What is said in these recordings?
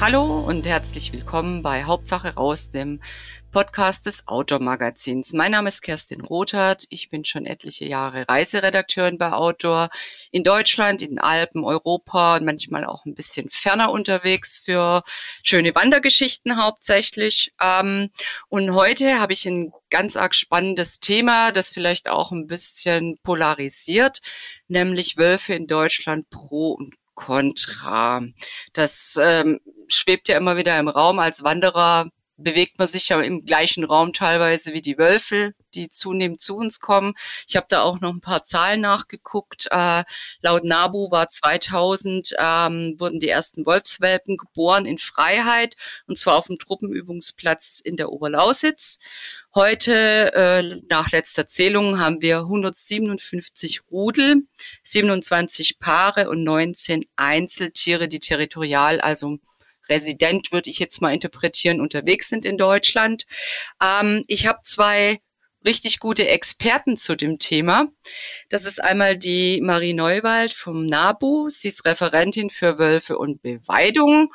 Hallo und herzlich willkommen bei Hauptsache raus, dem Podcast des Outdoor Magazins. Mein Name ist Kerstin Rothart. Ich bin schon etliche Jahre Reiseredakteurin bei Outdoor in Deutschland, in den Alpen, Europa und manchmal auch ein bisschen ferner unterwegs für schöne Wandergeschichten hauptsächlich. Ähm, und heute habe ich ein ganz arg spannendes Thema, das vielleicht auch ein bisschen polarisiert, nämlich Wölfe in Deutschland pro und Contra. Das ähm, schwebt ja immer wieder im Raum. Als Wanderer bewegt man sich ja im gleichen Raum teilweise wie die Wölfe, die zunehmend zu uns kommen. Ich habe da auch noch ein paar Zahlen nachgeguckt. Äh, laut NABU war 2000 ähm, wurden die ersten Wolfswelpen geboren in Freiheit und zwar auf dem Truppenübungsplatz in der Oberlausitz. Heute, äh, nach letzter Zählung, haben wir 157 Rudel, 27 Paare und 19 Einzeltiere, die territorial, also Resident, würde ich jetzt mal interpretieren, unterwegs sind in Deutschland. Ähm, ich habe zwei richtig gute Experten zu dem Thema. Das ist einmal die Marie Neuwald vom NABU. Sie ist Referentin für Wölfe und Beweidung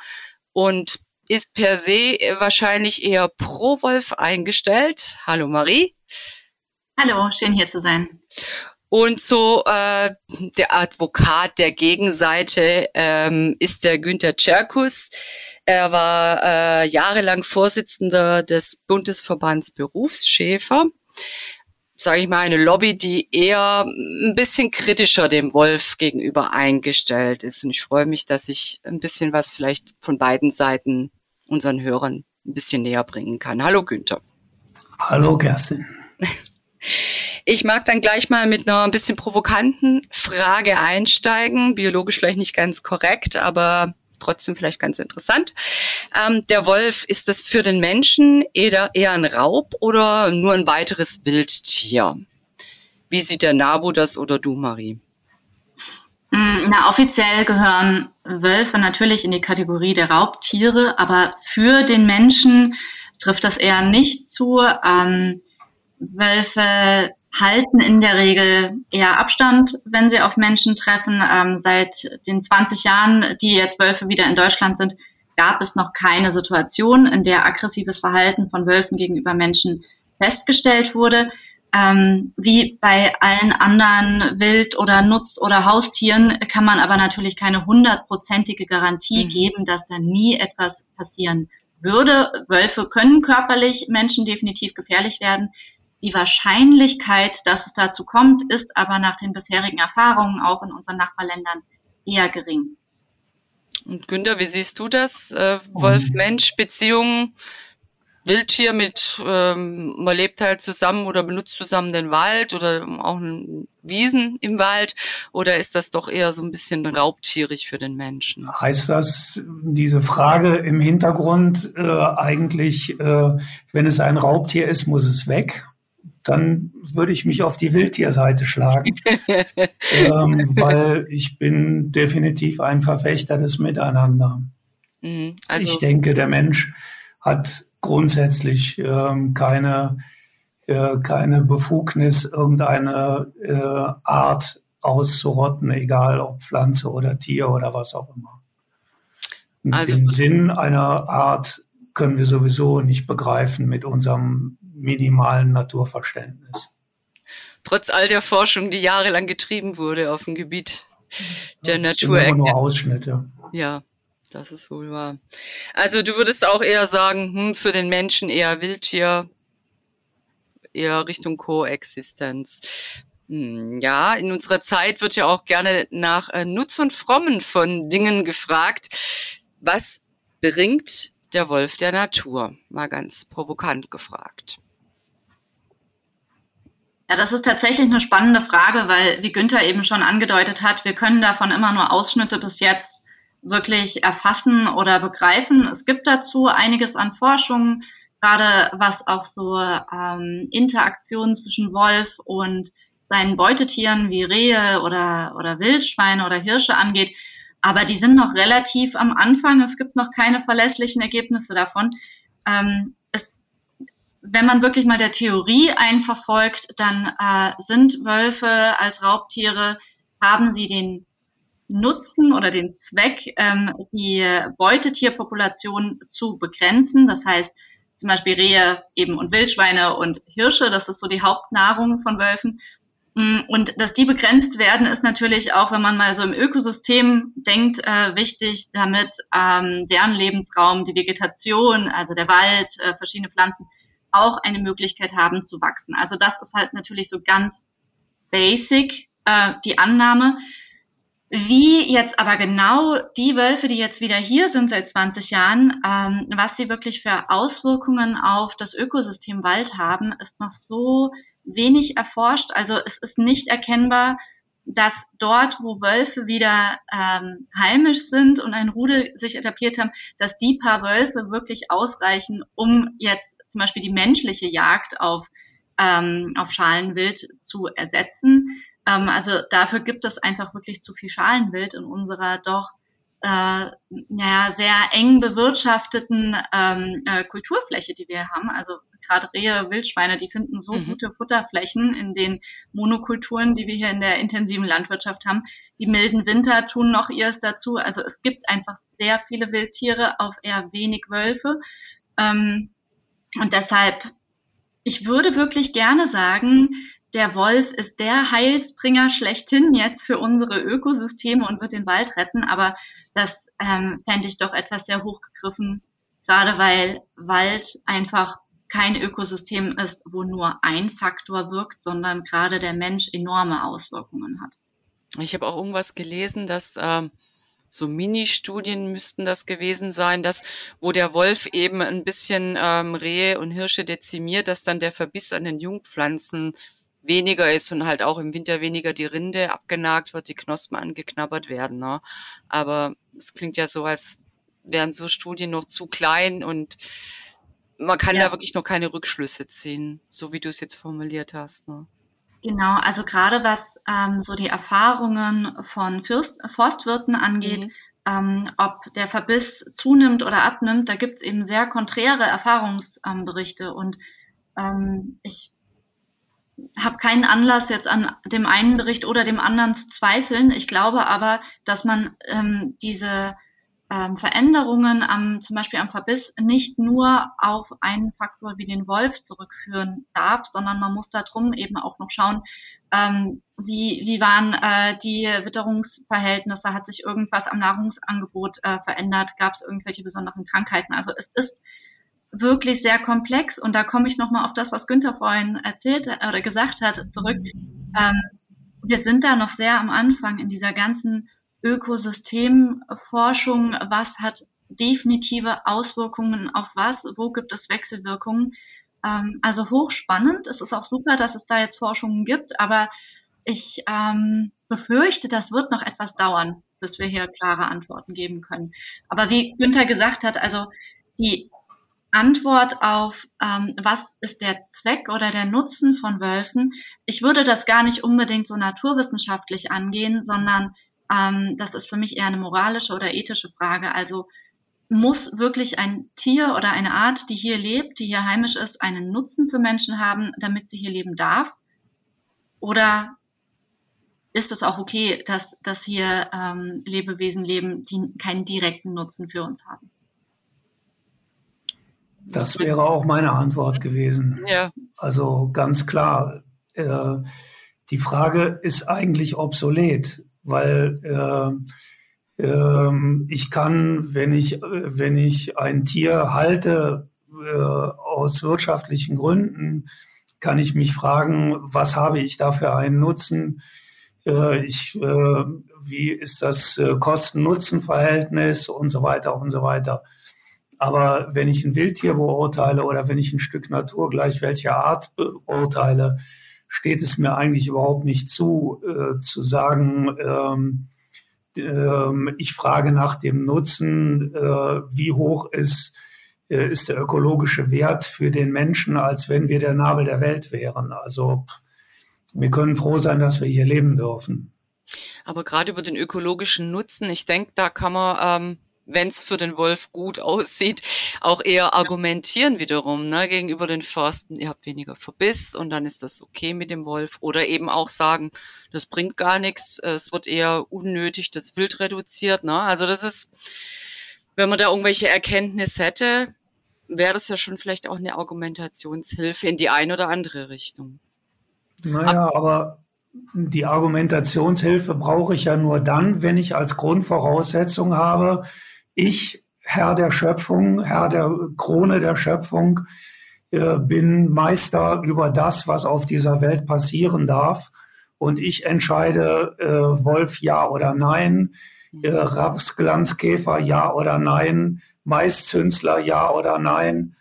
und ist per se wahrscheinlich eher pro Wolf eingestellt. Hallo Marie. Hallo, schön hier zu sein. Und so äh, der Advokat der Gegenseite ähm, ist der Günther Czerkus. Er war äh, jahrelang Vorsitzender des Bundesverbands Berufsschäfer. Sage ich mal, eine Lobby, die eher ein bisschen kritischer dem Wolf gegenüber eingestellt ist. Und ich freue mich, dass ich ein bisschen was vielleicht von beiden Seiten unseren Hörern ein bisschen näher bringen kann. Hallo Günther. Hallo Kerstin. Ich mag dann gleich mal mit einer ein bisschen provokanten Frage einsteigen. Biologisch vielleicht nicht ganz korrekt, aber trotzdem vielleicht ganz interessant. Ähm, der Wolf, ist das für den Menschen eher, eher ein Raub oder nur ein weiteres Wildtier? Wie sieht der NABU das oder du, Marie? Mm, na, offiziell gehören Wölfe natürlich in die Kategorie der Raubtiere, aber für den Menschen trifft das eher nicht zu. Ähm, Wölfe halten in der Regel eher Abstand, wenn sie auf Menschen treffen. Ähm, seit den 20 Jahren, die jetzt Wölfe wieder in Deutschland sind, gab es noch keine Situation, in der aggressives Verhalten von Wölfen gegenüber Menschen festgestellt wurde. Ähm, wie bei allen anderen Wild- oder Nutz- oder Haustieren kann man aber natürlich keine hundertprozentige Garantie mhm. geben, dass da nie etwas passieren würde. Wölfe können körperlich Menschen definitiv gefährlich werden. Die Wahrscheinlichkeit, dass es dazu kommt, ist aber nach den bisherigen Erfahrungen auch in unseren Nachbarländern eher gering. Und Günther, wie siehst du das? Äh, Wolf-Mensch-Beziehungen, Wildtier mit, ähm, man lebt halt zusammen oder benutzt zusammen den Wald oder auch Wiesen im Wald oder ist das doch eher so ein bisschen raubtierig für den Menschen? Heißt das, diese Frage im Hintergrund äh, eigentlich, äh, wenn es ein Raubtier ist, muss es weg? Dann würde ich mich auf die Wildtierseite schlagen, ähm, weil ich bin definitiv ein Verfechter des Miteinander. Mhm, also ich denke, der Mensch hat grundsätzlich ähm, keine, äh, keine Befugnis, irgendeine äh, Art auszurotten, egal ob Pflanze oder Tier oder was auch immer. Also, Den Sinn einer Art können wir sowieso nicht begreifen mit unserem minimalen Naturverständnis. Trotz all der Forschung, die jahrelang getrieben wurde auf dem Gebiet der das Natur. Sind immer nur Ausschnitte. Ja, das ist wohl wahr. Also du würdest auch eher sagen, hm, für den Menschen eher Wildtier, eher Richtung Koexistenz. Hm, ja, in unserer Zeit wird ja auch gerne nach äh, Nutz und Frommen von Dingen gefragt. Was bringt der Wolf der Natur? Mal ganz provokant gefragt. Ja, das ist tatsächlich eine spannende Frage, weil, wie Günther eben schon angedeutet hat, wir können davon immer nur Ausschnitte bis jetzt wirklich erfassen oder begreifen. Es gibt dazu einiges an Forschung, gerade was auch so ähm, Interaktionen zwischen Wolf und seinen Beutetieren wie Rehe oder, oder Wildschweine oder Hirsche angeht. Aber die sind noch relativ am Anfang. Es gibt noch keine verlässlichen Ergebnisse davon. Ähm, wenn man wirklich mal der Theorie einverfolgt, dann äh, sind Wölfe als Raubtiere haben sie den Nutzen oder den Zweck, ähm, die Beutetierpopulation zu begrenzen. Das heißt, zum Beispiel Rehe eben und Wildschweine und Hirsche, das ist so die Hauptnahrung von Wölfen. Mm, und dass die begrenzt werden, ist natürlich auch, wenn man mal so im Ökosystem denkt, äh, wichtig, damit ähm, deren Lebensraum, die Vegetation, also der Wald, äh, verschiedene Pflanzen auch eine Möglichkeit haben zu wachsen. Also das ist halt natürlich so ganz basic äh, die Annahme. Wie jetzt aber genau die Wölfe, die jetzt wieder hier sind seit 20 Jahren, ähm, was sie wirklich für Auswirkungen auf das Ökosystem Wald haben, ist noch so wenig erforscht. Also es ist nicht erkennbar, dass dort, wo Wölfe wieder ähm, heimisch sind und ein Rudel sich etabliert haben, dass die paar Wölfe wirklich ausreichen, um jetzt zum Beispiel die menschliche Jagd auf, ähm, auf Schalenwild zu ersetzen. Ähm, also dafür gibt es einfach wirklich zu viel Schalenwild in unserer doch äh, ja, sehr eng bewirtschafteten ähm, äh, Kulturfläche, die wir haben. Also gerade Rehe, Wildschweine, die finden so mhm. gute Futterflächen in den Monokulturen, die wir hier in der intensiven Landwirtschaft haben. Die milden Winter tun noch ihres dazu. Also es gibt einfach sehr viele Wildtiere auf eher wenig Wölfe. Ähm, und deshalb, ich würde wirklich gerne sagen, der Wolf ist der Heilsbringer schlechthin jetzt für unsere Ökosysteme und wird den Wald retten. Aber das ähm, fände ich doch etwas sehr hochgegriffen, gerade weil Wald einfach kein Ökosystem ist, wo nur ein Faktor wirkt, sondern gerade der Mensch enorme Auswirkungen hat. Ich habe auch irgendwas gelesen, dass ähm, so Mini-Studien müssten das gewesen sein, dass wo der Wolf eben ein bisschen ähm, Rehe und Hirsche dezimiert, dass dann der Verbiss an den Jungpflanzen weniger ist und halt auch im Winter weniger die Rinde abgenagt wird, die Knospen angeknabbert werden. Ne? Aber es klingt ja so, als wären so Studien noch zu klein und man kann ja. da wirklich noch keine Rückschlüsse ziehen, so wie du es jetzt formuliert hast. Ne? Genau, also gerade was ähm, so die Erfahrungen von Fürst, Forstwirten angeht, mhm. ähm, ob der Verbiss zunimmt oder abnimmt, da gibt es eben sehr konträre Erfahrungsberichte. Und ähm, ich habe keinen Anlass, jetzt an dem einen Bericht oder dem anderen zu zweifeln. Ich glaube aber, dass man ähm, diese ähm, Veränderungen am, zum Beispiel am Verbiss nicht nur auf einen Faktor wie den Wolf zurückführen darf, sondern man muss darum eben auch noch schauen, ähm, wie, wie waren äh, die Witterungsverhältnisse, hat sich irgendwas am Nahrungsangebot äh, verändert, gab es irgendwelche besonderen Krankheiten. Also es ist wirklich sehr komplex und da komme ich nochmal auf das, was Günther vorhin erzählt oder gesagt hat, zurück. Ähm, wir sind da noch sehr am Anfang in dieser ganzen Ökosystemforschung. Was hat definitive Auswirkungen auf was? Wo gibt es Wechselwirkungen? Ähm, also hochspannend. Es ist auch super, dass es da jetzt Forschungen gibt, aber ich ähm, befürchte, das wird noch etwas dauern, bis wir hier klare Antworten geben können. Aber wie Günther gesagt hat, also die Antwort auf, ähm, was ist der Zweck oder der Nutzen von Wölfen. Ich würde das gar nicht unbedingt so naturwissenschaftlich angehen, sondern ähm, das ist für mich eher eine moralische oder ethische Frage. Also muss wirklich ein Tier oder eine Art, die hier lebt, die hier heimisch ist, einen Nutzen für Menschen haben, damit sie hier leben darf? Oder ist es auch okay, dass, dass hier ähm, Lebewesen leben, die keinen direkten Nutzen für uns haben? Das wäre auch meine Antwort gewesen. Ja. Also ganz klar, äh, die Frage ist eigentlich obsolet, weil äh, äh, ich kann, wenn ich, wenn ich ein Tier halte äh, aus wirtschaftlichen Gründen, kann ich mich fragen, was habe ich da für einen Nutzen? Äh, ich, äh, wie ist das Kosten-Nutzen-Verhältnis und so weiter und so weiter. Aber wenn ich ein Wildtier beurteile oder wenn ich ein Stück Natur gleich welcher Art beurteile, steht es mir eigentlich überhaupt nicht zu, äh, zu sagen, ähm, ähm, ich frage nach dem Nutzen, äh, wie hoch ist, äh, ist der ökologische Wert für den Menschen, als wenn wir der Nabel der Welt wären. Also wir können froh sein, dass wir hier leben dürfen. Aber gerade über den ökologischen Nutzen, ich denke, da kann man ähm, wenn es für den Wolf gut aussieht, auch eher argumentieren wiederum ne, gegenüber den Forsten, ihr habt weniger Verbiss und dann ist das okay mit dem Wolf. Oder eben auch sagen, das bringt gar nichts, es wird eher unnötig das Wild reduziert. Ne? Also das ist, wenn man da irgendwelche Erkenntnisse hätte, wäre das ja schon vielleicht auch eine Argumentationshilfe in die eine oder andere Richtung. Naja, aber die Argumentationshilfe brauche ich ja nur dann, wenn ich als Grundvoraussetzung habe, ich, Herr der Schöpfung, Herr der Krone der Schöpfung, äh, bin Meister über das, was auf dieser Welt passieren darf. Und ich entscheide äh, Wolf ja oder nein, äh, Rapsglanzkäfer ja oder nein, Maiszünsler ja oder nein.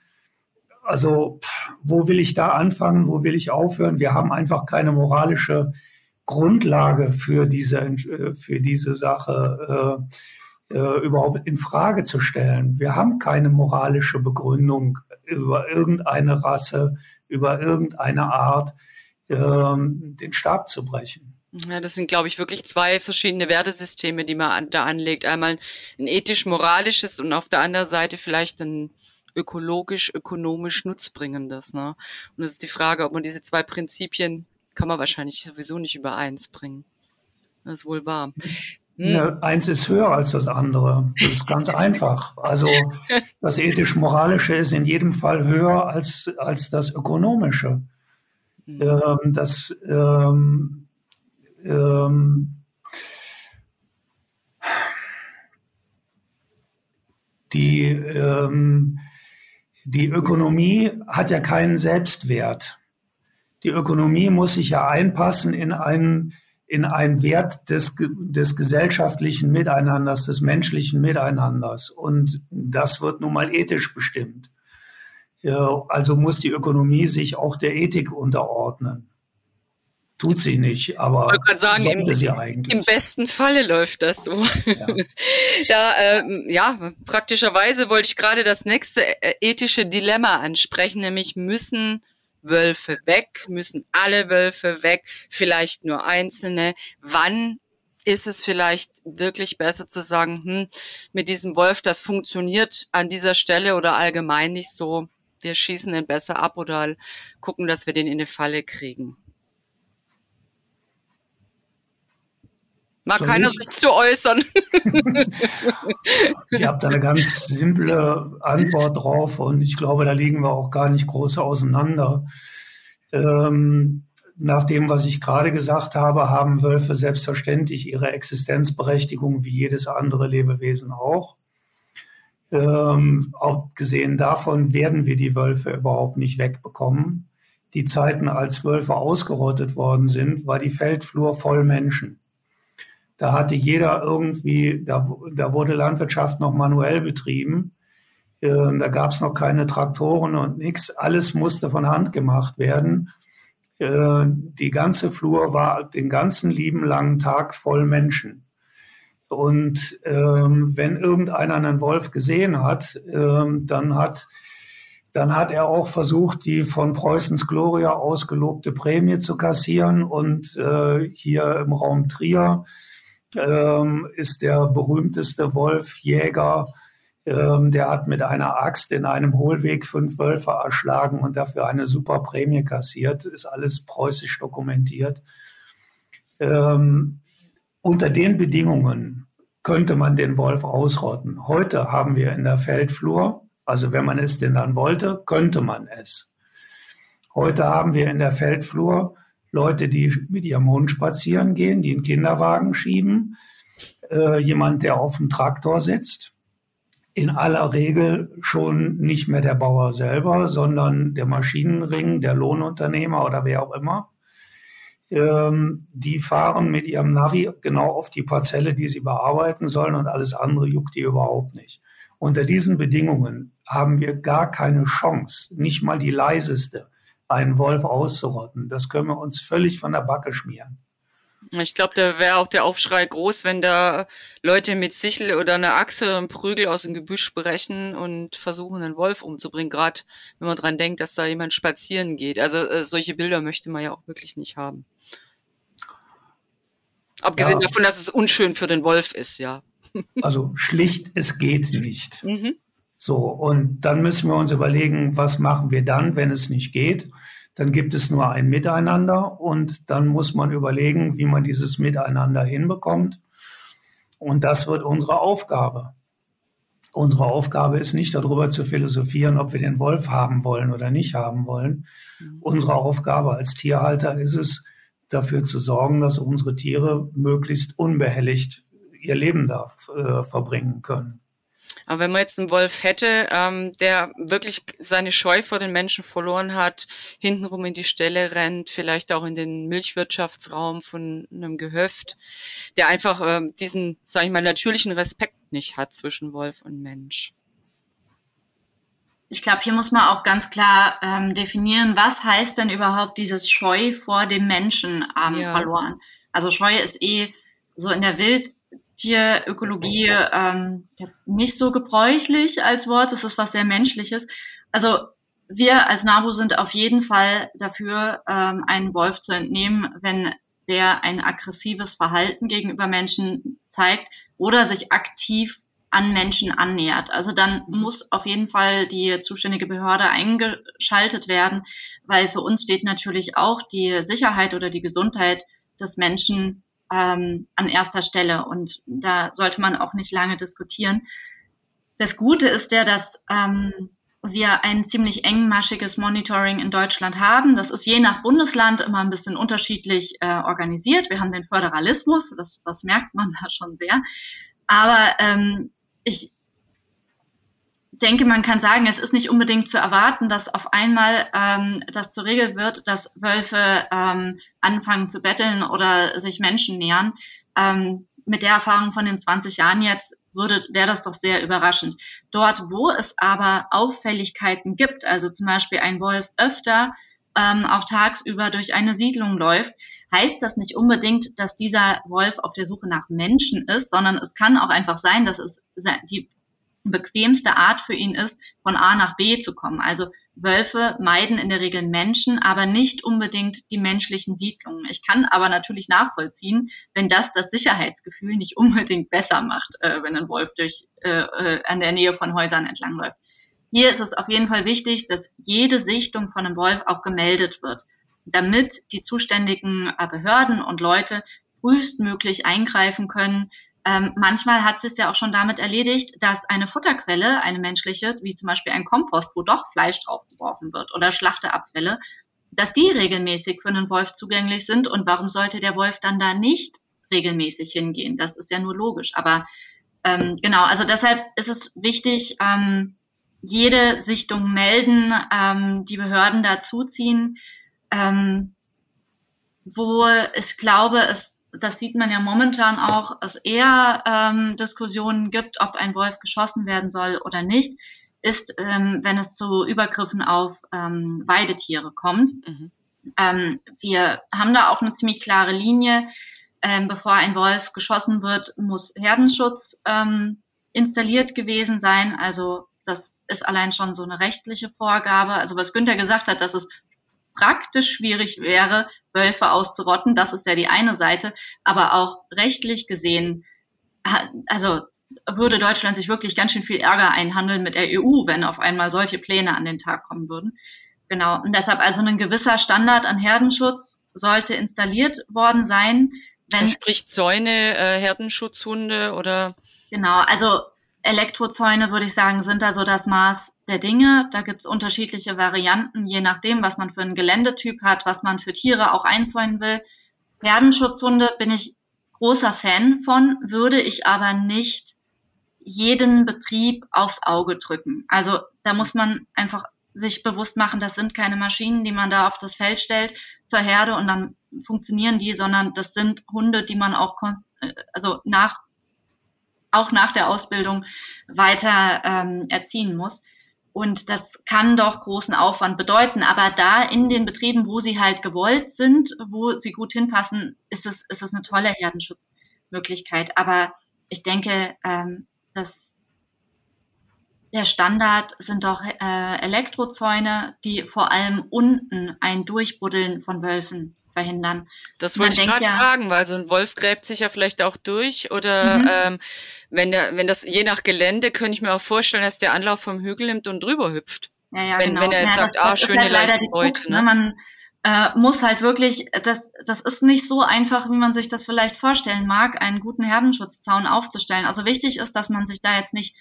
Also wo will ich da anfangen, wo will ich aufhören? Wir haben einfach keine moralische Grundlage für diese, äh, für diese Sache. Äh, äh, überhaupt in Frage zu stellen. Wir haben keine moralische Begründung über irgendeine Rasse, über irgendeine Art, ähm, den Stab zu brechen. Ja, das sind, glaube ich, wirklich zwei verschiedene Wertesysteme, die man da anlegt. Einmal ein ethisch-moralisches und auf der anderen Seite vielleicht ein ökologisch-ökonomisch nutzbringendes. Ne? Und es ist die Frage, ob man diese zwei Prinzipien kann man wahrscheinlich sowieso nicht übereins bringen. Das ist wohl wahr. Hm. Ja, eins ist höher als das andere. Das ist ganz einfach. Also das ethisch-moralische ist in jedem Fall höher als, als das ökonomische. Mhm. Ähm, das ähm, ähm, die, ähm, die Ökonomie hat ja keinen Selbstwert. Die Ökonomie muss sich ja einpassen in einen in einen Wert des, des gesellschaftlichen Miteinanders, des menschlichen Miteinanders. Und das wird nun mal ethisch bestimmt. Also muss die Ökonomie sich auch der Ethik unterordnen. Tut sie nicht, aber sagen, sollte im, sie eigentlich. Im besten Falle läuft das so. Ja. da, ähm, ja, praktischerweise wollte ich gerade das nächste äh, ethische Dilemma ansprechen, nämlich müssen Wölfe weg? Müssen alle Wölfe weg? Vielleicht nur einzelne? Wann ist es vielleicht wirklich besser zu sagen, hm, mit diesem Wolf, das funktioniert an dieser Stelle oder allgemein nicht so. Wir schießen ihn besser ab oder gucken, dass wir den in eine Falle kriegen. Mag Soll keiner ich? sich zu äußern. ich habe da eine ganz simple Antwort drauf und ich glaube, da liegen wir auch gar nicht groß auseinander. Ähm, nach dem, was ich gerade gesagt habe, haben Wölfe selbstverständlich ihre Existenzberechtigung wie jedes andere Lebewesen auch. Ähm, abgesehen davon werden wir die Wölfe überhaupt nicht wegbekommen. Die Zeiten, als Wölfe ausgerottet worden sind, war die Feldflur voll Menschen. Da hatte jeder irgendwie, da, da wurde Landwirtschaft noch manuell betrieben. Äh, da gab es noch keine Traktoren und nichts. Alles musste von Hand gemacht werden. Äh, die ganze Flur war den ganzen lieben langen Tag voll Menschen. Und ähm, wenn irgendeiner einen Wolf gesehen hat, ähm, dann hat dann hat er auch versucht, die von Preußens Gloria ausgelobte Prämie zu kassieren. Und äh, hier im Raum Trier ähm, ist der berühmteste Wolfjäger. Ähm, der hat mit einer Axt in einem Hohlweg fünf Wölfe erschlagen und dafür eine super Prämie kassiert. Ist alles preußisch dokumentiert. Ähm, unter den Bedingungen könnte man den Wolf ausrotten. Heute haben wir in der Feldflur, also wenn man es denn dann wollte, könnte man es. Heute haben wir in der Feldflur Leute, die mit ihrem Hund spazieren gehen, die einen Kinderwagen schieben, äh, jemand, der auf dem Traktor sitzt. In aller Regel schon nicht mehr der Bauer selber, sondern der Maschinenring, der Lohnunternehmer oder wer auch immer. Ähm, die fahren mit ihrem Navi genau auf die Parzelle, die sie bearbeiten sollen und alles andere juckt die überhaupt nicht. Unter diesen Bedingungen haben wir gar keine Chance, nicht mal die leiseste, einen Wolf auszurotten. Das können wir uns völlig von der Backe schmieren. Ich glaube, da wäre auch der Aufschrei groß, wenn da Leute mit Sichel oder einer Achse und Prügel aus dem Gebüsch brechen und versuchen, einen Wolf umzubringen. Gerade wenn man dran denkt, dass da jemand spazieren geht. Also äh, solche Bilder möchte man ja auch wirklich nicht haben. Abgesehen ja. davon, dass es unschön für den Wolf ist, ja. Also schlicht, es geht nicht. Mhm. So, und dann müssen wir uns überlegen, was machen wir dann, wenn es nicht geht? Dann gibt es nur ein Miteinander und dann muss man überlegen, wie man dieses Miteinander hinbekommt. Und das wird unsere Aufgabe. Unsere Aufgabe ist nicht darüber zu philosophieren, ob wir den Wolf haben wollen oder nicht haben wollen. Mhm. Unsere Aufgabe als Tierhalter ist es, dafür zu sorgen, dass unsere Tiere möglichst unbehelligt ihr Leben da äh, verbringen können. Aber wenn man jetzt einen Wolf hätte, ähm, der wirklich seine Scheu vor den Menschen verloren hat, hintenrum in die Stelle rennt, vielleicht auch in den Milchwirtschaftsraum von einem Gehöft, der einfach ähm, diesen, sage ich mal, natürlichen Respekt nicht hat zwischen Wolf und Mensch. Ich glaube, hier muss man auch ganz klar ähm, definieren, was heißt denn überhaupt dieses Scheu vor dem Menschen ähm, ja. verloren. Also Scheu ist eh so in der Wild Tierökologie ähm, jetzt nicht so gebräuchlich als Wort. Es ist was sehr Menschliches. Also wir als NABU sind auf jeden Fall dafür, ähm, einen Wolf zu entnehmen, wenn der ein aggressives Verhalten gegenüber Menschen zeigt oder sich aktiv an Menschen annähert. Also dann muss auf jeden Fall die zuständige Behörde eingeschaltet werden, weil für uns steht natürlich auch die Sicherheit oder die Gesundheit des Menschen ähm, an erster Stelle. Und da sollte man auch nicht lange diskutieren. Das Gute ist ja, dass ähm, wir ein ziemlich engmaschiges Monitoring in Deutschland haben. Das ist je nach Bundesland immer ein bisschen unterschiedlich äh, organisiert. Wir haben den Föderalismus, das, das merkt man da schon sehr. Aber ähm, ich denke, man kann sagen, es ist nicht unbedingt zu erwarten, dass auf einmal ähm, das zur Regel wird, dass Wölfe ähm, anfangen zu betteln oder sich Menschen nähern. Ähm, mit der Erfahrung von den 20 Jahren jetzt würde, wäre das doch sehr überraschend. Dort, wo es aber Auffälligkeiten gibt, also zum Beispiel ein Wolf öfter ähm, auch tagsüber durch eine Siedlung läuft, heißt das nicht unbedingt, dass dieser Wolf auf der Suche nach Menschen ist, sondern es kann auch einfach sein, dass es die bequemste Art für ihn ist, von A nach B zu kommen. Also Wölfe meiden in der Regel Menschen, aber nicht unbedingt die menschlichen Siedlungen. Ich kann aber natürlich nachvollziehen, wenn das das Sicherheitsgefühl nicht unbedingt besser macht, äh, wenn ein Wolf durch äh, äh, an der Nähe von Häusern entlangläuft. Hier ist es auf jeden Fall wichtig, dass jede Sichtung von einem Wolf auch gemeldet wird, damit die zuständigen äh, Behörden und Leute frühestmöglich eingreifen können, ähm, manchmal hat es ja auch schon damit erledigt, dass eine Futterquelle, eine menschliche, wie zum Beispiel ein Kompost, wo doch Fleisch draufgeworfen wird oder Schlachteabfälle, dass die regelmäßig für einen Wolf zugänglich sind. Und warum sollte der Wolf dann da nicht regelmäßig hingehen? Das ist ja nur logisch. Aber ähm, genau, also deshalb ist es wichtig, ähm, jede Sichtung melden, ähm, die Behörden dazuziehen, ähm, wo ich glaube, es das sieht man ja momentan auch, es eher ähm, Diskussionen gibt, ob ein Wolf geschossen werden soll oder nicht, ist, ähm, wenn es zu Übergriffen auf ähm, Weidetiere kommt. Mhm. Ähm, wir haben da auch eine ziemlich klare Linie. Ähm, bevor ein Wolf geschossen wird, muss Herdenschutz ähm, installiert gewesen sein. Also das ist allein schon so eine rechtliche Vorgabe. Also was Günther gesagt hat, dass es praktisch schwierig wäre, Wölfe auszurotten. Das ist ja die eine Seite. Aber auch rechtlich gesehen, also würde Deutschland sich wirklich ganz schön viel Ärger einhandeln mit der EU, wenn auf einmal solche Pläne an den Tag kommen würden. Genau. Und deshalb also ein gewisser Standard an Herdenschutz sollte installiert worden sein. Wenn, Sprich Zäune, äh, Herdenschutzhunde oder? Genau. Also Elektrozäune, würde ich sagen, sind da so das Maß der Dinge. Da gibt es unterschiedliche Varianten, je nachdem, was man für einen Geländetyp hat, was man für Tiere auch einzäunen will. Herdenschutzhunde bin ich großer Fan von, würde ich aber nicht jeden Betrieb aufs Auge drücken. Also da muss man einfach sich bewusst machen, das sind keine Maschinen, die man da auf das Feld stellt zur Herde und dann funktionieren die, sondern das sind Hunde, die man auch äh, also nach auch nach der Ausbildung weiter ähm, erziehen muss. Und das kann doch großen Aufwand bedeuten. Aber da in den Betrieben, wo sie halt gewollt sind, wo sie gut hinpassen, ist es, ist es eine tolle Herdenschutzmöglichkeit. Aber ich denke, ähm, dass der Standard sind doch äh, Elektrozäune, die vor allem unten ein Durchbuddeln von Wölfen verhindern. Das wollte ich gerade ja, fragen, weil so ein Wolf gräbt sich ja vielleicht auch durch oder mhm. ähm, wenn der, wenn das je nach Gelände, könnte ich mir auch vorstellen, dass der Anlauf vom Hügel nimmt und drüber hüpft. Ja, ja, wenn, genau. wenn er jetzt ja, sagt, das, ah, das schöne halt leider die Beute, Krux, ne? ne? Man äh, muss halt wirklich, das, das ist nicht so einfach, wie man sich das vielleicht vorstellen mag, einen guten Herdenschutzzaun aufzustellen. Also wichtig ist, dass man sich da jetzt nicht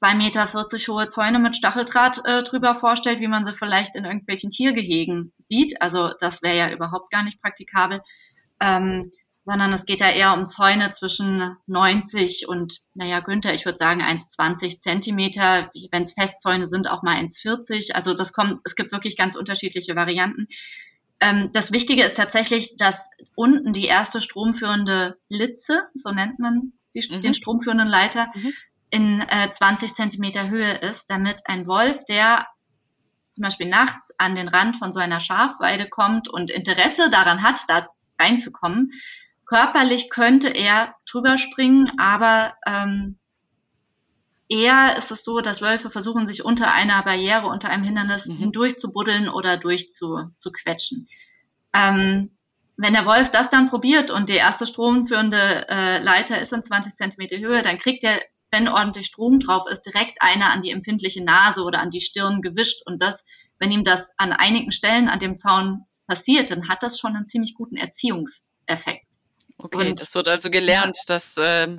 zwei Meter vierzig hohe Zäune mit Stacheldraht äh, drüber vorstellt, wie man sie vielleicht in irgendwelchen Tiergehegen sieht. Also das wäre ja überhaupt gar nicht praktikabel. Ähm, sondern es geht ja eher um Zäune zwischen 90 und, naja, Günther, ich würde sagen 1,20 Zentimeter, wenn es Festzäune sind, auch mal 1,40. Also das kommt, es gibt wirklich ganz unterschiedliche Varianten. Ähm, das Wichtige ist tatsächlich, dass unten die erste stromführende Litze, so nennt man die, mhm. den stromführenden Leiter, mhm in äh, 20 Zentimeter Höhe ist, damit ein Wolf, der zum Beispiel nachts an den Rand von so einer Schafweide kommt und Interesse daran hat, da reinzukommen, körperlich könnte er drüber springen, aber ähm, eher ist es so, dass Wölfe versuchen, sich unter einer Barriere, unter einem Hindernis mhm. hindurch zu buddeln oder durch zu, zu quetschen. Ähm, wenn der Wolf das dann probiert und die erste stromführende äh, Leiter ist in 20 Zentimeter Höhe, dann kriegt er wenn ordentlich Strom drauf ist, direkt einer an die empfindliche Nase oder an die Stirn gewischt. Und das, wenn ihm das an einigen Stellen an dem Zaun passiert, dann hat das schon einen ziemlich guten Erziehungseffekt. Okay, und, das wird also gelernt, ja. dass äh,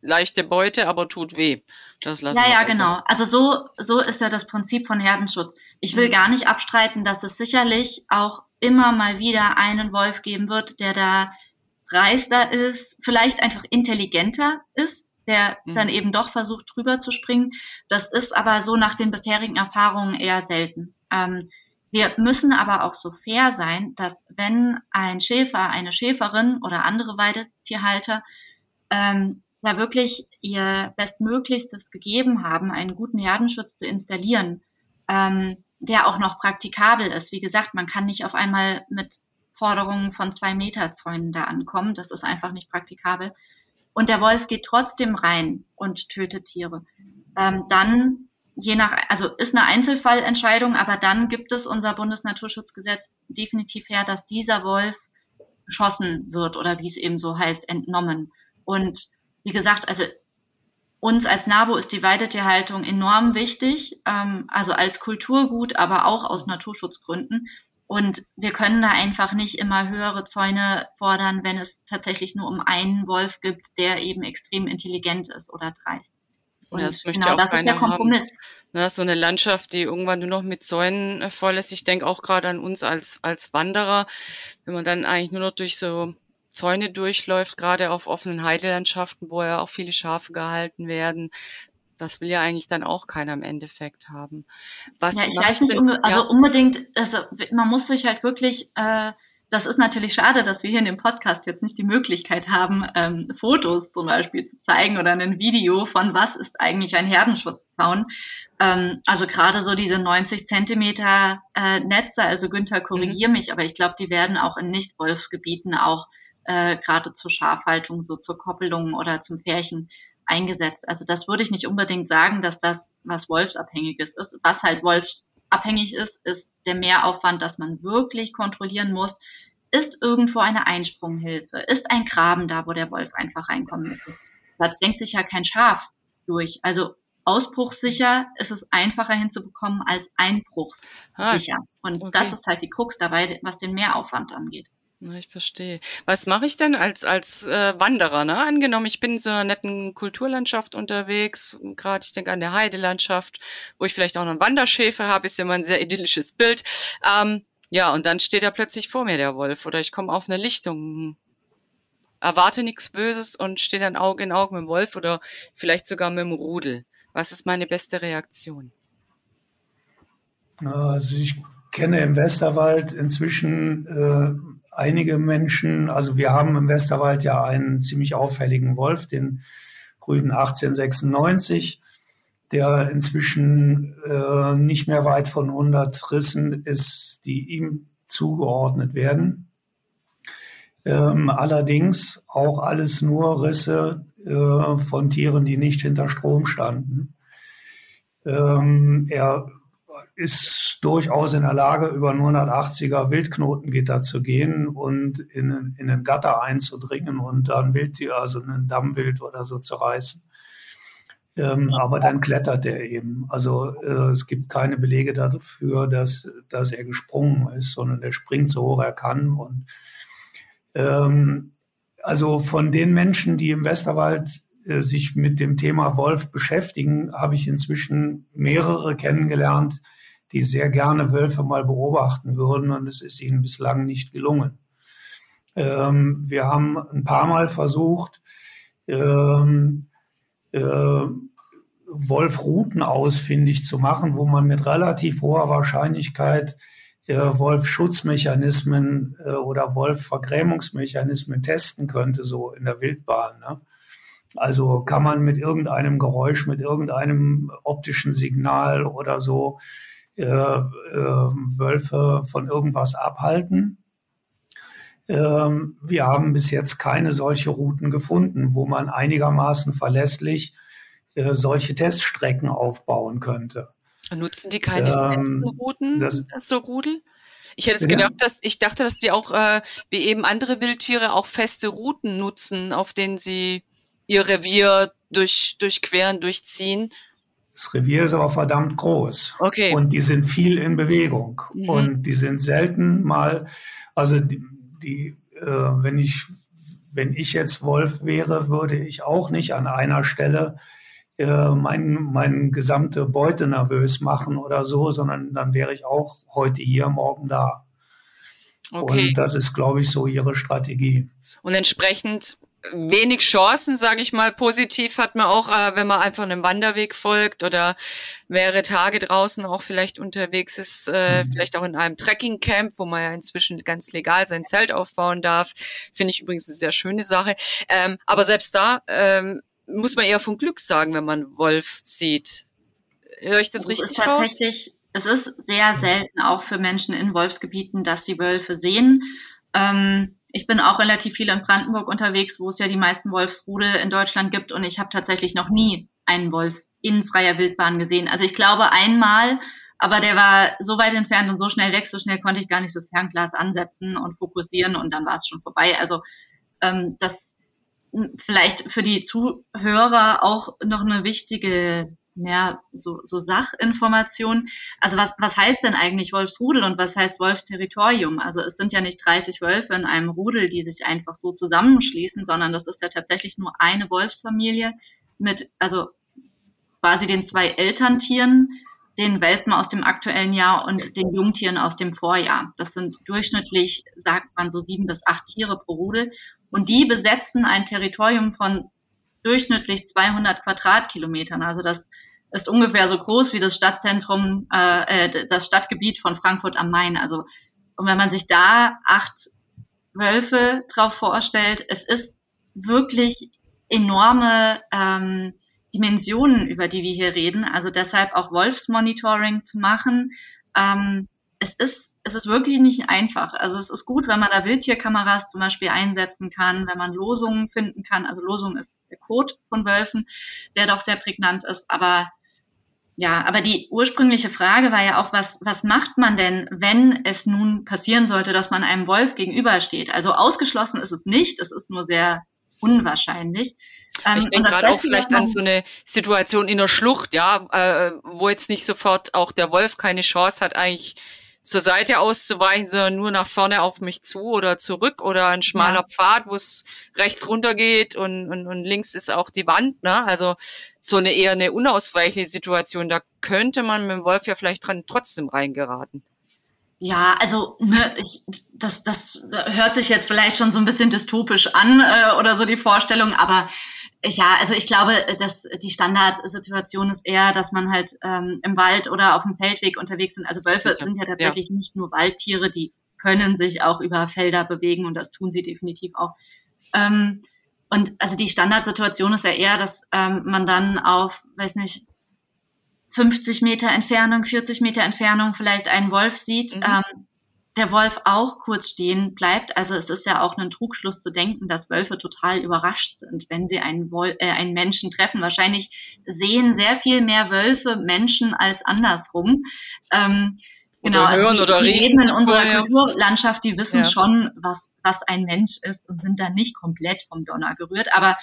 leichte Beute, aber tut weh. Das lassen ja, ja, also. genau. Also so, so ist ja das Prinzip von Herdenschutz. Ich will mhm. gar nicht abstreiten, dass es sicherlich auch immer mal wieder einen Wolf geben wird, der da dreister ist, vielleicht einfach intelligenter ist, der mhm. dann eben doch versucht, drüber zu springen. Das ist aber so nach den bisherigen Erfahrungen eher selten. Ähm, wir müssen aber auch so fair sein, dass wenn ein Schäfer, eine Schäferin oder andere Weidetierhalter ähm, da wirklich ihr Bestmöglichstes gegeben haben, einen guten Herdenschutz zu installieren, ähm, der auch noch praktikabel ist. Wie gesagt, man kann nicht auf einmal mit Forderungen von zwei Meter Zäunen da ankommen. Das ist einfach nicht praktikabel und der Wolf geht trotzdem rein und tötet Tiere, ähm, dann je nach, also ist eine Einzelfallentscheidung, aber dann gibt es unser Bundesnaturschutzgesetz definitiv her, dass dieser Wolf geschossen wird oder wie es eben so heißt, entnommen. Und wie gesagt, also uns als NABO ist die Weidetierhaltung enorm wichtig, ähm, also als Kulturgut, aber auch aus Naturschutzgründen. Und wir können da einfach nicht immer höhere Zäune fordern, wenn es tatsächlich nur um einen Wolf gibt, der eben extrem intelligent ist oder dreist. Und ja, das genau, das ist der Kompromiss. Ja, so eine Landschaft, die irgendwann nur noch mit Zäunen äh, voll ist. Ich denke auch gerade an uns als, als Wanderer, wenn man dann eigentlich nur noch durch so Zäune durchläuft, gerade auf offenen Heidelandschaften, wo ja auch viele Schafe gehalten werden, das will ja eigentlich dann auch keiner im Endeffekt haben. Was ja, ich weiß nicht, denn, also ja. unbedingt, also man muss sich halt wirklich, äh, das ist natürlich schade, dass wir hier in dem Podcast jetzt nicht die Möglichkeit haben, ähm, Fotos zum Beispiel zu zeigen oder ein Video von was ist eigentlich ein Herdenschutzzaun. Ähm, also gerade so diese 90 Zentimeter äh, Netze, also Günther, korrigier mhm. mich, aber ich glaube, die werden auch in Nicht-Wolfsgebieten auch äh, gerade zur Schafhaltung, so zur Koppelung oder zum Pärchen eingesetzt. Also das würde ich nicht unbedingt sagen, dass das was Wolfsabhängiges ist. Was halt Wolfsabhängig ist, ist der Mehraufwand, dass man wirklich kontrollieren muss, ist irgendwo eine Einsprunghilfe, ist ein Graben da, wo der Wolf einfach reinkommen müsste. Da zwängt sich ja kein Schaf durch. Also ausbruchssicher ist es einfacher hinzubekommen als einbruchssicher. Ah, Und okay. das ist halt die Krux dabei, was den Mehraufwand angeht. Ich verstehe. Was mache ich denn als, als äh, Wanderer? Ne? Angenommen, ich bin in so einer netten Kulturlandschaft unterwegs, gerade ich denke an der Heidelandschaft, wo ich vielleicht auch noch einen Wanderschäfer habe, ist ja mal ein sehr idyllisches Bild. Ähm, ja, und dann steht da plötzlich vor mir der Wolf oder ich komme auf eine Lichtung, erwarte nichts Böses und stehe dann Auge in Auge mit dem Wolf oder vielleicht sogar mit dem Rudel. Was ist meine beste Reaktion? Also ich kenne im Westerwald inzwischen äh, einige Menschen, also wir haben im Westerwald ja einen ziemlich auffälligen Wolf, den Rüden 1896, der inzwischen äh, nicht mehr weit von 100 Rissen ist, die ihm zugeordnet werden. Ähm, allerdings auch alles nur Risse äh, von Tieren, die nicht hinter Strom standen. Ähm, er ist durchaus in der Lage, über 980er Wildknotengitter zu gehen und in, in einen Gatter einzudringen und dann Wildtier, also einen Dammwild oder so zu reißen. Ähm, aber dann klettert er eben. Also äh, es gibt keine Belege dafür, dass, dass er gesprungen ist, sondern er springt so hoch er kann. Und ähm, also von den Menschen, die im Westerwald sich mit dem Thema Wolf beschäftigen, habe ich inzwischen mehrere kennengelernt, die sehr gerne Wölfe mal beobachten würden und es ist ihnen bislang nicht gelungen. Ähm, wir haben ein paar Mal versucht, ähm, äh, Wolfrouten ausfindig zu machen, wo man mit relativ hoher Wahrscheinlichkeit äh, Wolf-Schutzmechanismen äh, oder Wolf-Vergrämungsmechanismen testen könnte, so in der Wildbahn. Ne? Also kann man mit irgendeinem Geräusch, mit irgendeinem optischen Signal oder so äh, äh, Wölfe von irgendwas abhalten. Ähm, wir haben bis jetzt keine solche Routen gefunden, wo man einigermaßen verlässlich äh, solche Teststrecken aufbauen könnte. Nutzen die keine ähm, festen Routen, das, so Rudel? Ich hätte es gedacht, dass ich dachte, dass die auch äh, wie eben andere Wildtiere auch feste Routen nutzen, auf denen sie ihr Revier durch, durchqueren, durchziehen. Das Revier ist aber verdammt groß. Okay. Und die sind viel in Bewegung. Mhm. Und die sind selten mal, also die, die äh, wenn ich, wenn ich jetzt Wolf wäre, würde ich auch nicht an einer Stelle äh, mein, meine gesamte Beute nervös machen oder so, sondern dann wäre ich auch heute hier, morgen da. Okay. Und das ist, glaube ich, so ihre Strategie. Und entsprechend wenig Chancen, sage ich mal, positiv hat man auch, äh, wenn man einfach einem Wanderweg folgt oder mehrere Tage draußen auch vielleicht unterwegs ist, äh, mhm. vielleicht auch in einem Trekkingcamp, wo man ja inzwischen ganz legal sein Zelt aufbauen darf. Finde ich übrigens eine sehr schöne Sache. Ähm, aber selbst da ähm, muss man eher von Glück sagen, wenn man Wolf sieht. Höre ich das also richtig ist tatsächlich, raus? Es ist sehr selten auch für Menschen in Wolfsgebieten, dass sie Wölfe sehen. Ähm, ich bin auch relativ viel in Brandenburg unterwegs, wo es ja die meisten Wolfsrudel in Deutschland gibt und ich habe tatsächlich noch nie einen Wolf in freier Wildbahn gesehen. Also ich glaube einmal, aber der war so weit entfernt und so schnell weg, so schnell konnte ich gar nicht das Fernglas ansetzen und fokussieren und dann war es schon vorbei. Also ähm, das vielleicht für die Zuhörer auch noch eine wichtige ja, so, so Sachinformation. Also was, was heißt denn eigentlich Wolfsrudel und was heißt Wolfsterritorium? Also es sind ja nicht 30 Wölfe in einem Rudel, die sich einfach so zusammenschließen, sondern das ist ja tatsächlich nur eine Wolfsfamilie mit, also quasi den zwei Elterntieren, den Welpen aus dem aktuellen Jahr und den Jungtieren aus dem Vorjahr. Das sind durchschnittlich, sagt man, so sieben bis acht Tiere pro Rudel. Und die besetzen ein Territorium von durchschnittlich 200 Quadratkilometern. Also das ist ungefähr so groß wie das Stadtzentrum, äh, äh, das Stadtgebiet von Frankfurt am Main. Also und wenn man sich da acht Wölfe drauf vorstellt, es ist wirklich enorme ähm, Dimensionen, über die wir hier reden. Also deshalb auch Wolfsmonitoring zu machen. Ähm, es ist, es ist wirklich nicht einfach. Also es ist gut, wenn man da Wildtierkameras zum Beispiel einsetzen kann, wenn man Losungen finden kann. Also Losung ist der Code von Wölfen, der doch sehr prägnant ist. Aber ja, aber die ursprüngliche Frage war ja auch, was, was macht man denn, wenn es nun passieren sollte, dass man einem Wolf gegenübersteht? Also ausgeschlossen ist es nicht, es ist nur sehr unwahrscheinlich. Ähm, ich denke gerade auch vielleicht an so eine Situation in der Schlucht, ja, äh, wo jetzt nicht sofort auch der Wolf keine Chance hat, eigentlich zur Seite auszuweichen, sondern nur nach vorne auf mich zu oder zurück oder ein schmaler ja. Pfad, wo es rechts runter geht und, und, und links ist auch die Wand. Ne? Also so eine eher eine unausweichliche Situation. Da könnte man mit dem Wolf ja vielleicht dran trotzdem reingeraten. Ja, also ne, ich, das, das hört sich jetzt vielleicht schon so ein bisschen dystopisch an äh, oder so die Vorstellung, aber ja, also ich glaube, dass die Standardsituation ist eher, dass man halt ähm, im Wald oder auf dem Feldweg unterwegs sind. Also Wölfe Sicher. sind ja tatsächlich ja. nicht nur Waldtiere, die können sich auch über Felder bewegen und das tun sie definitiv auch. Ähm, und also die Standardsituation ist ja eher, dass ähm, man dann auf, weiß nicht, 50 Meter Entfernung, 40 Meter Entfernung vielleicht einen Wolf sieht. Mhm. Ähm, der Wolf auch kurz stehen bleibt. Also es ist ja auch ein Trugschluss zu denken, dass Wölfe total überrascht sind, wenn sie einen, Wolf, äh, einen Menschen treffen. Wahrscheinlich sehen sehr viel mehr Wölfe Menschen als andersrum. Ähm, genau, also die, die leben in unserer vorher. Kulturlandschaft, die wissen ja. schon, was, was ein Mensch ist und sind dann nicht komplett vom Donner gerührt. Aber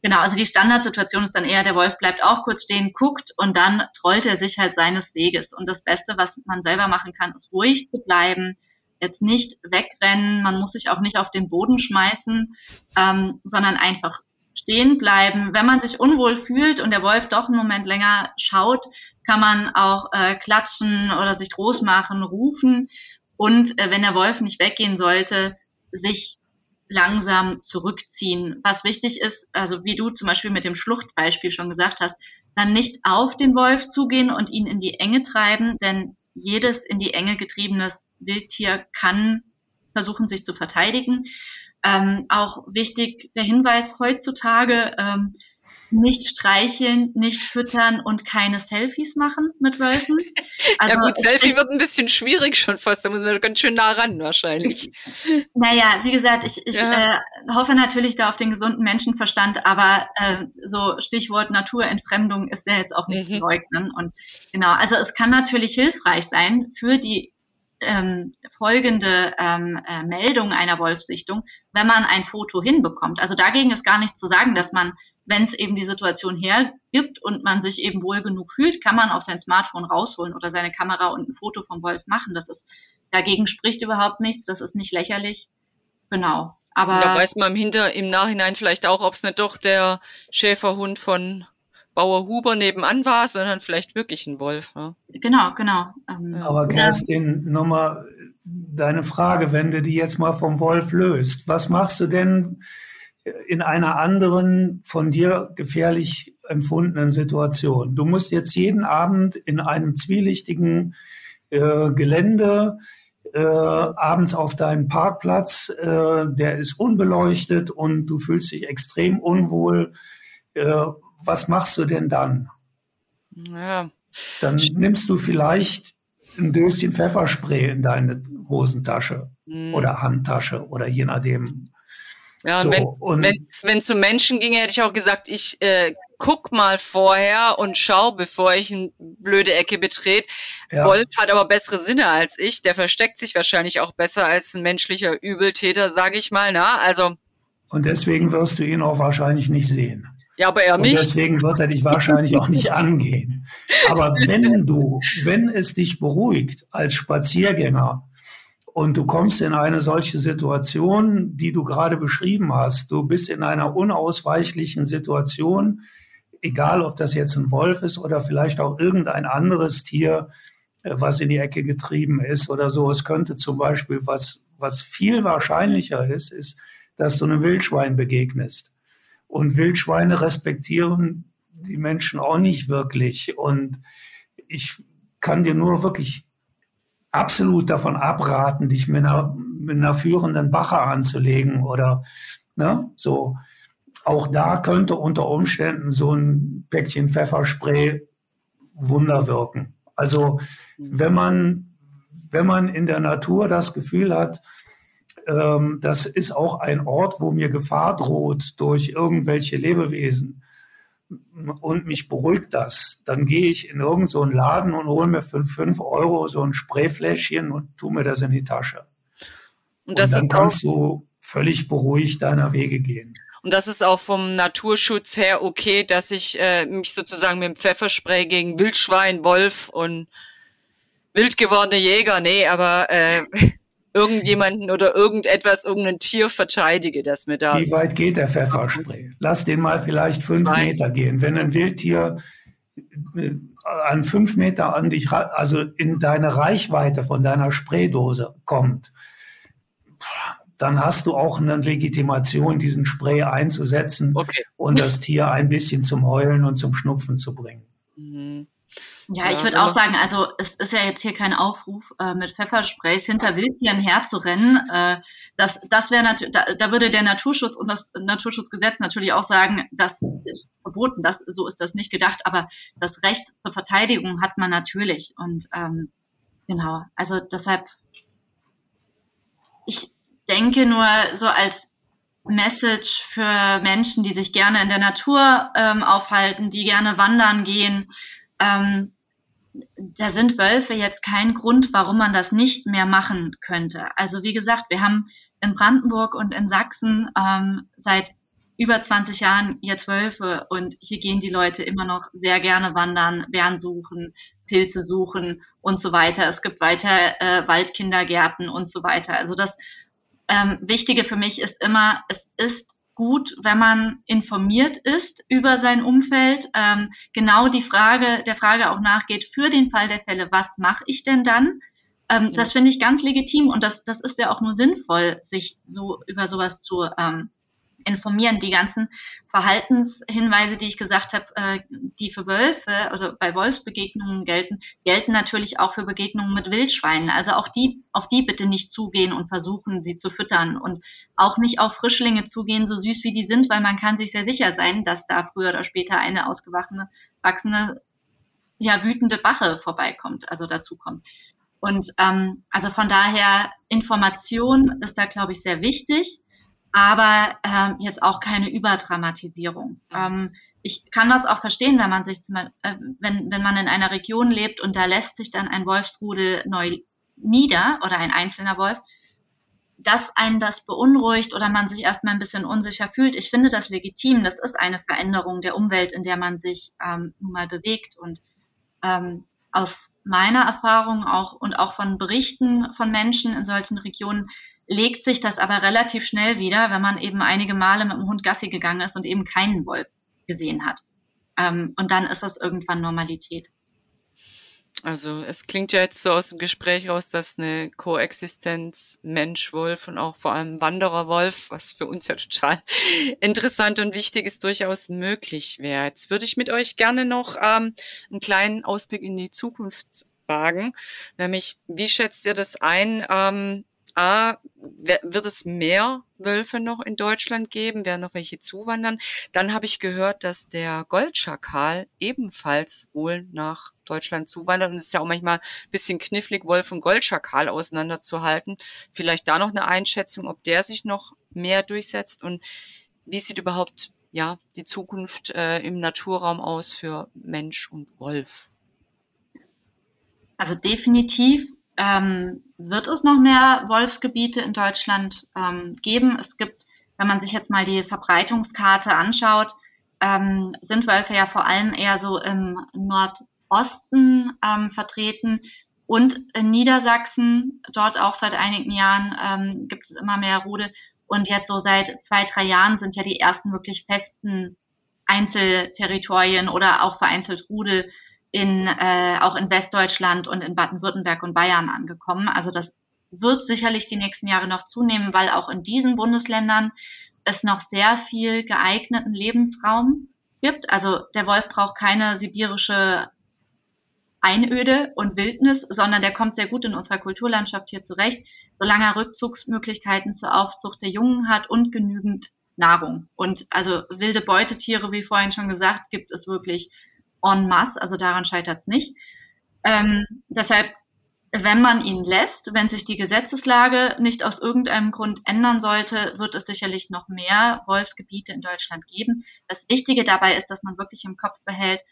Genau, also die Standardsituation ist dann eher, der Wolf bleibt auch kurz stehen, guckt und dann trollt er sich halt seines Weges. Und das Beste, was man selber machen kann, ist ruhig zu bleiben, jetzt nicht wegrennen, man muss sich auch nicht auf den Boden schmeißen, ähm, sondern einfach stehen bleiben. Wenn man sich unwohl fühlt und der Wolf doch einen Moment länger schaut, kann man auch äh, klatschen oder sich groß machen, rufen und äh, wenn der Wolf nicht weggehen sollte, sich langsam zurückziehen. Was wichtig ist, also wie du zum Beispiel mit dem Schluchtbeispiel schon gesagt hast, dann nicht auf den Wolf zugehen und ihn in die Enge treiben, denn jedes in die Enge getriebenes Wildtier kann versuchen, sich zu verteidigen. Ähm, auch wichtig der Hinweis heutzutage, ähm, nicht streicheln, nicht füttern und keine Selfies machen mit Wölfen. Also ja gut, Selfie wird ein bisschen schwierig schon fast, da muss man ganz schön nah ran wahrscheinlich. Ich, naja, wie gesagt, ich, ich ja. äh, hoffe natürlich da auf den gesunden Menschenverstand, aber äh, so Stichwort Naturentfremdung ist ja jetzt auch nicht mhm. zu leugnen. Und genau, also es kann natürlich hilfreich sein für die ähm, folgende ähm, äh, Meldung einer Wolfsichtung, wenn man ein Foto hinbekommt. Also dagegen ist gar nichts zu sagen, dass man, wenn es eben die Situation hergibt und man sich eben wohl genug fühlt, kann man auch sein Smartphone rausholen oder seine Kamera und ein Foto vom Wolf machen. Das ist dagegen spricht überhaupt nichts. Das ist nicht lächerlich. Genau. Aber da weiß man im, Hinter, im Nachhinein vielleicht auch, ob es nicht doch der Schäferhund von Bauer Huber nebenan war, sondern vielleicht wirklich ein Wolf. Ne? Genau, genau. Ähm, Aber Kerstin, ja. nochmal deine Frage, wenn du die jetzt mal vom Wolf löst, was machst du denn in einer anderen, von dir gefährlich empfundenen Situation? Du musst jetzt jeden Abend in einem zwielichtigen äh, Gelände äh, abends auf deinen Parkplatz, äh, der ist unbeleuchtet und du fühlst dich extrem unwohl. Was machst du denn dann? Ja. Dann nimmst du vielleicht ein Döschen Pfefferspray in deine Hosentasche mhm. oder Handtasche oder je nachdem. Ja, so, und wenn es zu Menschen ginge, hätte ich auch gesagt, ich äh, guck mal vorher und schau, bevor ich eine blöde Ecke betrete. Ja. Wolf hat aber bessere Sinne als ich. Der versteckt sich wahrscheinlich auch besser als ein menschlicher Übeltäter, sage ich mal. Na, also. Und deswegen wirst du ihn auch wahrscheinlich nicht sehen. Ja, aber er mich. Und deswegen wird er dich wahrscheinlich auch nicht angehen. Aber wenn du, wenn es dich beruhigt als Spaziergänger und du kommst in eine solche Situation, die du gerade beschrieben hast, du bist in einer unausweichlichen Situation, egal ob das jetzt ein Wolf ist oder vielleicht auch irgendein anderes Tier, äh, was in die Ecke getrieben ist oder so. Es könnte zum Beispiel, was, was viel wahrscheinlicher ist, ist, dass du einem Wildschwein begegnest. Und Wildschweine respektieren die Menschen auch nicht wirklich. Und ich kann dir nur wirklich absolut davon abraten, dich mit einer, mit einer führenden Bacher anzulegen oder ne, so. Auch da könnte unter Umständen so ein Päckchen Pfefferspray Wunder wirken. Also wenn man, wenn man in der Natur das Gefühl hat, ähm, das ist auch ein Ort, wo mir Gefahr droht durch irgendwelche Lebewesen. Und mich beruhigt das. Dann gehe ich in irgendeinen so Laden und hole mir für 5 Euro so ein Sprayfläschchen und tue mir das in die Tasche. Und, das und dann kannst du völlig beruhigt deiner Wege gehen. Und das ist auch vom Naturschutz her okay, dass ich äh, mich sozusagen mit dem Pfefferspray gegen Wildschwein, Wolf und wild gewordene Jäger, nee, aber äh, irgendjemanden oder irgendetwas, irgendein Tier verteidige, das mir da. Wie weit geht der Pfefferspray? Lass den mal vielleicht fünf Nein. Meter gehen. Wenn ein Wildtier äh, an fünf Meter an dich, also in deine Reichweite von deiner Spraydose kommt, dann hast du auch eine Legitimation, diesen Spray einzusetzen okay. und das Tier ein bisschen zum Heulen und zum Schnupfen zu bringen. Ja, ich würde auch sagen, also es ist ja jetzt hier kein Aufruf, äh, mit Pfeffersprays hinter Wildtieren herzurennen. Äh, das das wäre natürlich, da, da würde der Naturschutz und das Naturschutzgesetz natürlich auch sagen, das ist verboten, das, so ist das nicht gedacht, aber das Recht zur Verteidigung hat man natürlich. Und ähm, genau, also deshalb ich denke nur so als Message für Menschen, die sich gerne in der Natur ähm, aufhalten, die gerne wandern gehen. Ähm, da sind Wölfe jetzt kein Grund, warum man das nicht mehr machen könnte. Also wie gesagt, wir haben in Brandenburg und in Sachsen ähm, seit über 20 Jahren jetzt Wölfe und hier gehen die Leute immer noch sehr gerne wandern, Bären suchen, Pilze suchen und so weiter. Es gibt weiter äh, Waldkindergärten und so weiter. Also das ähm, Wichtige für mich ist immer, es ist gut, wenn man informiert ist über sein Umfeld, ähm, genau die Frage, der Frage auch nachgeht, für den Fall der Fälle, was mache ich denn dann? Ähm, ja. Das finde ich ganz legitim und das, das ist ja auch nur sinnvoll, sich so über sowas zu ähm, informieren. Die ganzen Verhaltenshinweise, die ich gesagt habe, äh, die für Wölfe, also bei Wolfsbegegnungen gelten, gelten natürlich auch für Begegnungen mit Wildschweinen. Also auch die, auf die bitte nicht zugehen und versuchen, sie zu füttern und auch nicht auf Frischlinge zugehen, so süß wie die sind, weil man kann sich sehr sicher sein, dass da früher oder später eine ausgewachsene, wachsende, ja, wütende Bache vorbeikommt, also dazu kommt. Und ähm, also von daher, Information ist da, glaube ich, sehr wichtig aber ähm, jetzt auch keine Überdramatisierung. Ähm, ich kann das auch verstehen, wenn man sich zum, äh, wenn, wenn man in einer Region lebt und da lässt sich dann ein Wolfsrudel neu nieder oder ein einzelner Wolf, dass einen das beunruhigt oder man sich erstmal ein bisschen unsicher fühlt. Ich finde das legitim. Das ist eine Veränderung der Umwelt, in der man sich ähm, nun mal bewegt. Und ähm, aus meiner Erfahrung auch und auch von Berichten von Menschen in solchen Regionen legt sich das aber relativ schnell wieder, wenn man eben einige Male mit dem Hund Gassi gegangen ist und eben keinen Wolf gesehen hat. Ähm, und dann ist das irgendwann Normalität. Also es klingt ja jetzt so aus dem Gespräch raus, dass eine Koexistenz Mensch-Wolf und auch vor allem Wanderer-Wolf, was für uns ja total interessant und wichtig ist, durchaus möglich wäre. Jetzt würde ich mit euch gerne noch ähm, einen kleinen Ausblick in die Zukunft wagen, nämlich wie schätzt ihr das ein? Ähm, A, wird es mehr Wölfe noch in Deutschland geben, werden noch welche zuwandern. Dann habe ich gehört, dass der Goldschakal ebenfalls wohl nach Deutschland zuwandert. Und es ist ja auch manchmal ein bisschen knifflig, Wolf und Goldschakal auseinanderzuhalten. Vielleicht da noch eine Einschätzung, ob der sich noch mehr durchsetzt und wie sieht überhaupt ja die Zukunft äh, im Naturraum aus für Mensch und Wolf? Also definitiv ähm, wird es noch mehr Wolfsgebiete in Deutschland ähm, geben. Es gibt, wenn man sich jetzt mal die Verbreitungskarte anschaut, ähm, sind Wölfe ja vor allem eher so im Nordosten ähm, vertreten. Und in Niedersachsen, dort auch seit einigen Jahren, ähm, gibt es immer mehr Rudel. Und jetzt so seit zwei, drei Jahren sind ja die ersten wirklich festen Einzelterritorien oder auch vereinzelt Rudel in, äh, auch in Westdeutschland und in Baden-Württemberg und Bayern angekommen. Also das wird sicherlich die nächsten Jahre noch zunehmen, weil auch in diesen Bundesländern es noch sehr viel geeigneten Lebensraum gibt. Also der Wolf braucht keine sibirische Einöde und Wildnis, sondern der kommt sehr gut in unserer Kulturlandschaft hier zurecht, solange er Rückzugsmöglichkeiten zur Aufzucht der Jungen hat und genügend Nahrung. Und also wilde Beutetiere, wie vorhin schon gesagt, gibt es wirklich en masse, also daran scheitert es nicht. Ähm, deshalb, wenn man ihn lässt, wenn sich die Gesetzeslage nicht aus irgendeinem Grund ändern sollte, wird es sicherlich noch mehr Wolfsgebiete in Deutschland geben. Das Wichtige dabei ist, dass man wirklich im Kopf behält,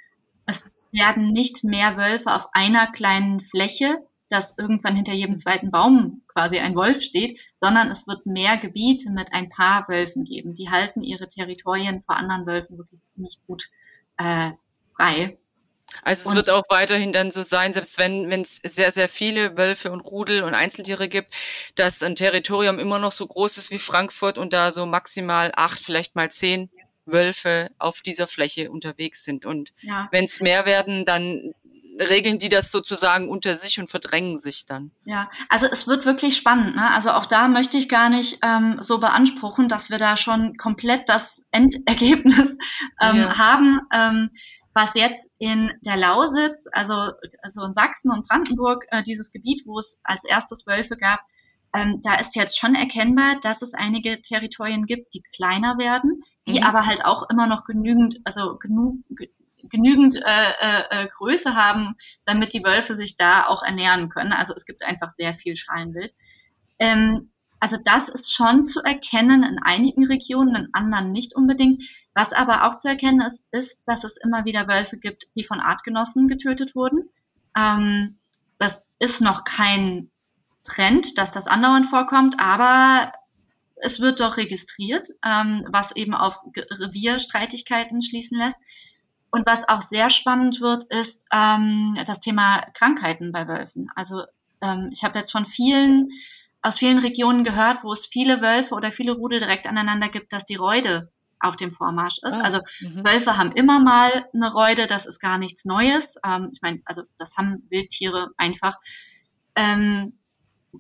es werden nicht mehr Wölfe auf einer kleinen Fläche, dass irgendwann hinter jedem zweiten Baum quasi ein Wolf steht, sondern es wird mehr Gebiete mit ein paar Wölfen geben. Die halten ihre Territorien vor anderen Wölfen wirklich ziemlich gut äh, frei. Also es und wird auch weiterhin dann so sein, selbst wenn es sehr, sehr viele Wölfe und Rudel und Einzeltiere gibt, dass ein Territorium immer noch so groß ist wie Frankfurt und da so maximal acht, vielleicht mal zehn Wölfe auf dieser Fläche unterwegs sind. Und ja. wenn es mehr werden, dann regeln die das sozusagen unter sich und verdrängen sich dann. Ja, also es wird wirklich spannend. Ne? Also auch da möchte ich gar nicht ähm, so beanspruchen, dass wir da schon komplett das Endergebnis ähm, ja. haben. Ähm, was jetzt in der Lausitz, also, also in Sachsen und Brandenburg, äh, dieses Gebiet, wo es als erstes Wölfe gab, ähm, da ist jetzt schon erkennbar, dass es einige Territorien gibt, die kleiner werden, die mhm. aber halt auch immer noch genügend, also genug, genügend äh, äh, äh, Größe haben, damit die Wölfe sich da auch ernähren können. Also es gibt einfach sehr viel Schalenwild. Ähm, Also das ist schon zu erkennen in einigen Regionen, in anderen nicht unbedingt. Was aber auch zu erkennen ist, ist, dass es immer wieder Wölfe gibt, die von Artgenossen getötet wurden. Ähm, das ist noch kein Trend, dass das andauernd vorkommt, aber es wird doch registriert, ähm, was eben auf Revierstreitigkeiten schließen lässt. Und was auch sehr spannend wird, ist ähm, das Thema Krankheiten bei Wölfen. Also ähm, ich habe jetzt von vielen aus vielen Regionen gehört, wo es viele Wölfe oder viele Rudel direkt aneinander gibt, dass die Reude auf dem Vormarsch ist. Oh, also mhm. Wölfe haben immer mal eine Reude, das ist gar nichts Neues. Ähm, ich meine, also das haben Wildtiere einfach. Ähm,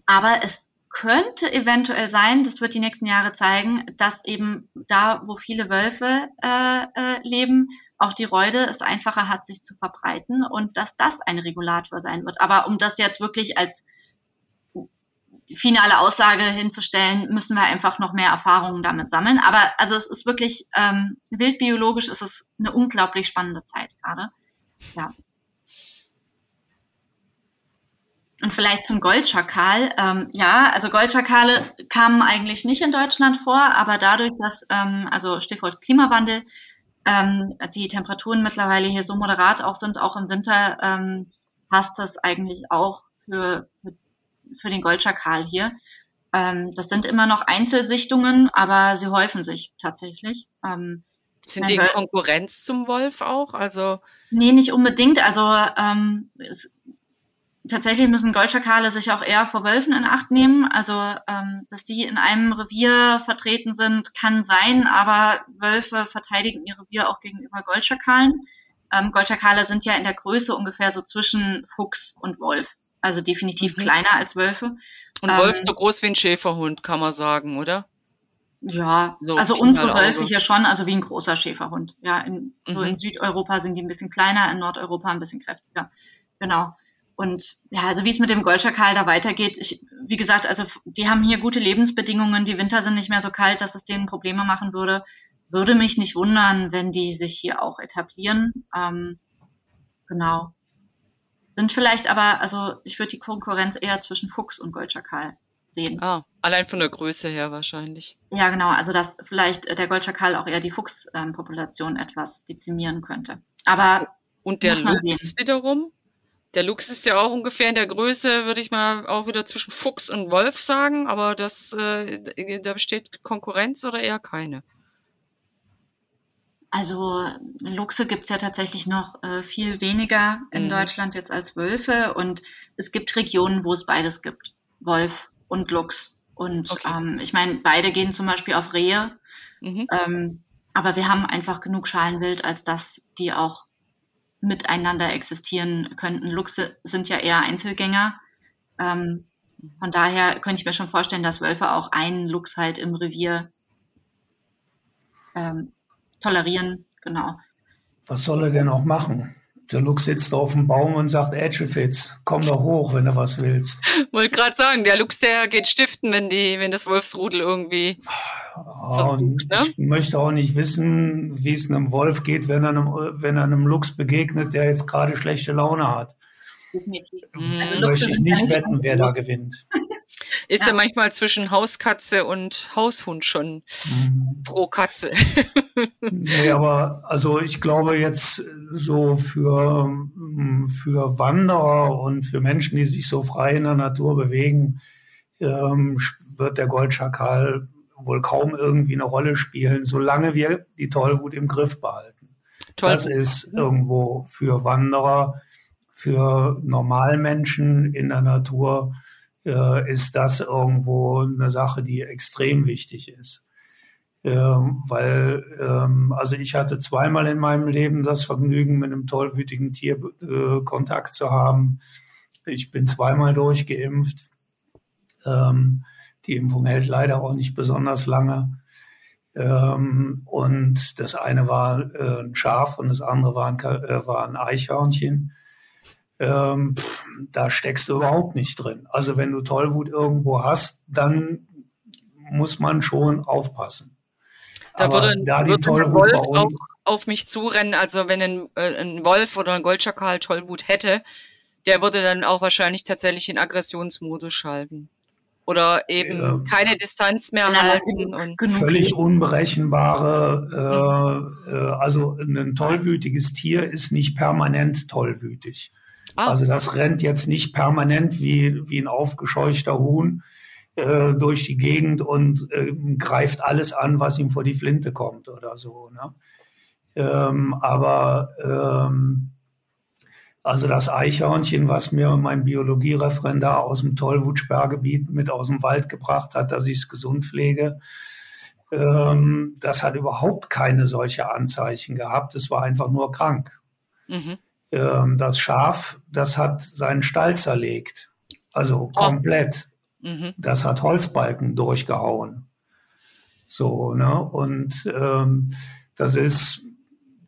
aber es könnte eventuell sein, das wird die nächsten Jahre zeigen, dass eben da, wo viele Wölfe äh, äh, leben, auch die Reude es einfacher hat, sich zu verbreiten und dass das ein Regulator sein wird. Aber um das jetzt wirklich als finale Aussage hinzustellen, müssen wir einfach noch mehr Erfahrungen damit sammeln. Aber also es ist wirklich ähm, wildbiologisch ist es eine unglaublich spannende Zeit gerade. Ja. Und vielleicht zum Goldschakal. Ähm, ja, also Goldschakale kamen eigentlich nicht in Deutschland vor, aber dadurch, dass, ähm, also Stichwort Klimawandel, ähm, die Temperaturen mittlerweile hier so moderat auch sind, auch im Winter, ähm, passt das eigentlich auch für, für für den Goldschakal hier. Ähm, das sind immer noch Einzelsichtungen, aber sie häufen sich tatsächlich. Ähm, sind die in Konkurrenz zum Wolf auch? Also nee, nicht unbedingt. Also ähm, es, tatsächlich müssen Goldschakale sich auch eher vor Wölfen in Acht nehmen. Also ähm, dass die in einem Revier vertreten sind, kann sein, aber Wölfe verteidigen ihr Revier auch gegenüber Goldschakalen. Ähm, Goldschakale sind ja in der Größe ungefähr so zwischen Fuchs und Wolf. Also definitiv mhm. kleiner als Wölfe. Und ähm, Wolf so groß wie ein Schäferhund, kann man sagen, oder? Ja, so also unsere Wölfe hier schon, also wie ein großer Schäferhund. Ja, in, so mhm. in Südeuropa sind die ein bisschen kleiner, in Nordeuropa ein bisschen kräftiger. Genau. Und ja, also wie es mit dem Goldschakal da weitergeht, ich, wie gesagt, also die haben hier gute Lebensbedingungen, die Winter sind nicht mehr so kalt, dass es denen Probleme machen würde. Würde mich nicht wundern, wenn die sich hier auch etablieren. Ähm, genau. Sind vielleicht aber, also ich würde die Konkurrenz eher zwischen Fuchs und Goldschakal sehen. Ah, allein von der Größe her wahrscheinlich. Ja, genau. Also dass vielleicht der Goldschakal auch eher die Fuchspopulation etwas dezimieren könnte. Aber und der Luchs sehen. wiederum? Der Luchs ist ja auch ungefähr in der Größe, würde ich mal auch wieder zwischen Fuchs und Wolf sagen, aber das, äh, da besteht Konkurrenz oder eher keine? Also Luchse gibt es ja tatsächlich noch äh, viel weniger in mhm. Deutschland jetzt als Wölfe und es gibt Regionen, wo es beides gibt, Wolf und Luchs. Und okay. ähm, ich meine, beide gehen zum Beispiel auf Rehe, mhm. ähm, aber wir haben einfach genug Schalenwild, als dass die auch miteinander existieren könnten. Luchse sind ja eher Einzelgänger. Ähm, von daher könnte ich mir schon vorstellen, dass Wölfe auch einen Luchs halt im Revier ähm, tolerieren, genau. Was soll er denn auch machen? Der Luchs sitzt auf dem Baum und sagt, Ätschefitz, komm doch hoch, wenn du was willst. Wollte gerade sagen, der Luchs, der geht stiften, wenn die, wenn das Wolfsrudel irgendwie ja, versucht, ne? Ich möchte auch nicht wissen, wie es einem Wolf geht, wenn er einem, wenn er einem Luchs begegnet, der jetzt gerade schlechte Laune hat. Definitiv. Mhm. Also möchte ich nicht wetten, wer da gewinnt. Ist ja. ja. manchmal zwischen Hauskatze und Haushund schon mhm. pro Katze. nee, aber also ich glaube jetzt so für, für Wanderer und für Menschen, die sich so frei in der Natur bewegen, ähm, wird der Goldschakal wohl kaum irgendwie eine Rolle spielen, solange wir die Tollwut im Griff behalten. Toll. Das ist irgendwo für Wanderer, für Normalmenschen in der Natur äh, ist das irgendwo eine Sache, die extrem wichtig ist. Ähm, weil, ähm, also ich hatte zweimal in meinem Leben das Vergnügen, mit einem tollwütigen Tier äh, Kontakt zu haben. Ich bin zweimal durchgeimpft. Ähm, die Impfung hält leider auch nicht besonders lange. Ähm, und das eine war äh, ein Schaf und das andere war ein, äh, war ein Eichhörnchen ähm, pff, da steckst du überhaupt nicht drin. Also wenn du Tollwut irgendwo hast, dann muss man schon aufpassen. Da Aber würde, da würde ein Wolf auch auf mich zurennen. Also wenn ein, äh, ein Wolf oder ein Goldschakal Tollwut hätte, der würde dann auch wahrscheinlich tatsächlich in Aggressionsmodus schalten. oder eben ja. keine Distanz mehr halten. Und völlig unberechenbare, äh, äh, also ein tollwütiges Tier ist nicht permanent tollwütig. Ah. Also das rennt jetzt nicht permanent wie, wie ein aufgescheuchter Huhn äh, durch die Gegend und äh, greift alles an, was ihm vor die Flinte kommt oder so. Ne? Ähm, aber ähm, also das Eichhörnchen, was mir mein Biologiereferendar aus dem Tollwut-Sperrgebiet mit aus dem Wald gebracht hat, dass ich es gesund pflege, ähm, das hat überhaupt keine solche Anzeichen gehabt. Es war einfach nur krank. Mhm. Ähm, das Schaf, das hat seinen Stall zerlegt. Also oh. komplett. Oh. Mhm. Das hat Holzbalken durchgehauen. So, ne? Und ähm, das ist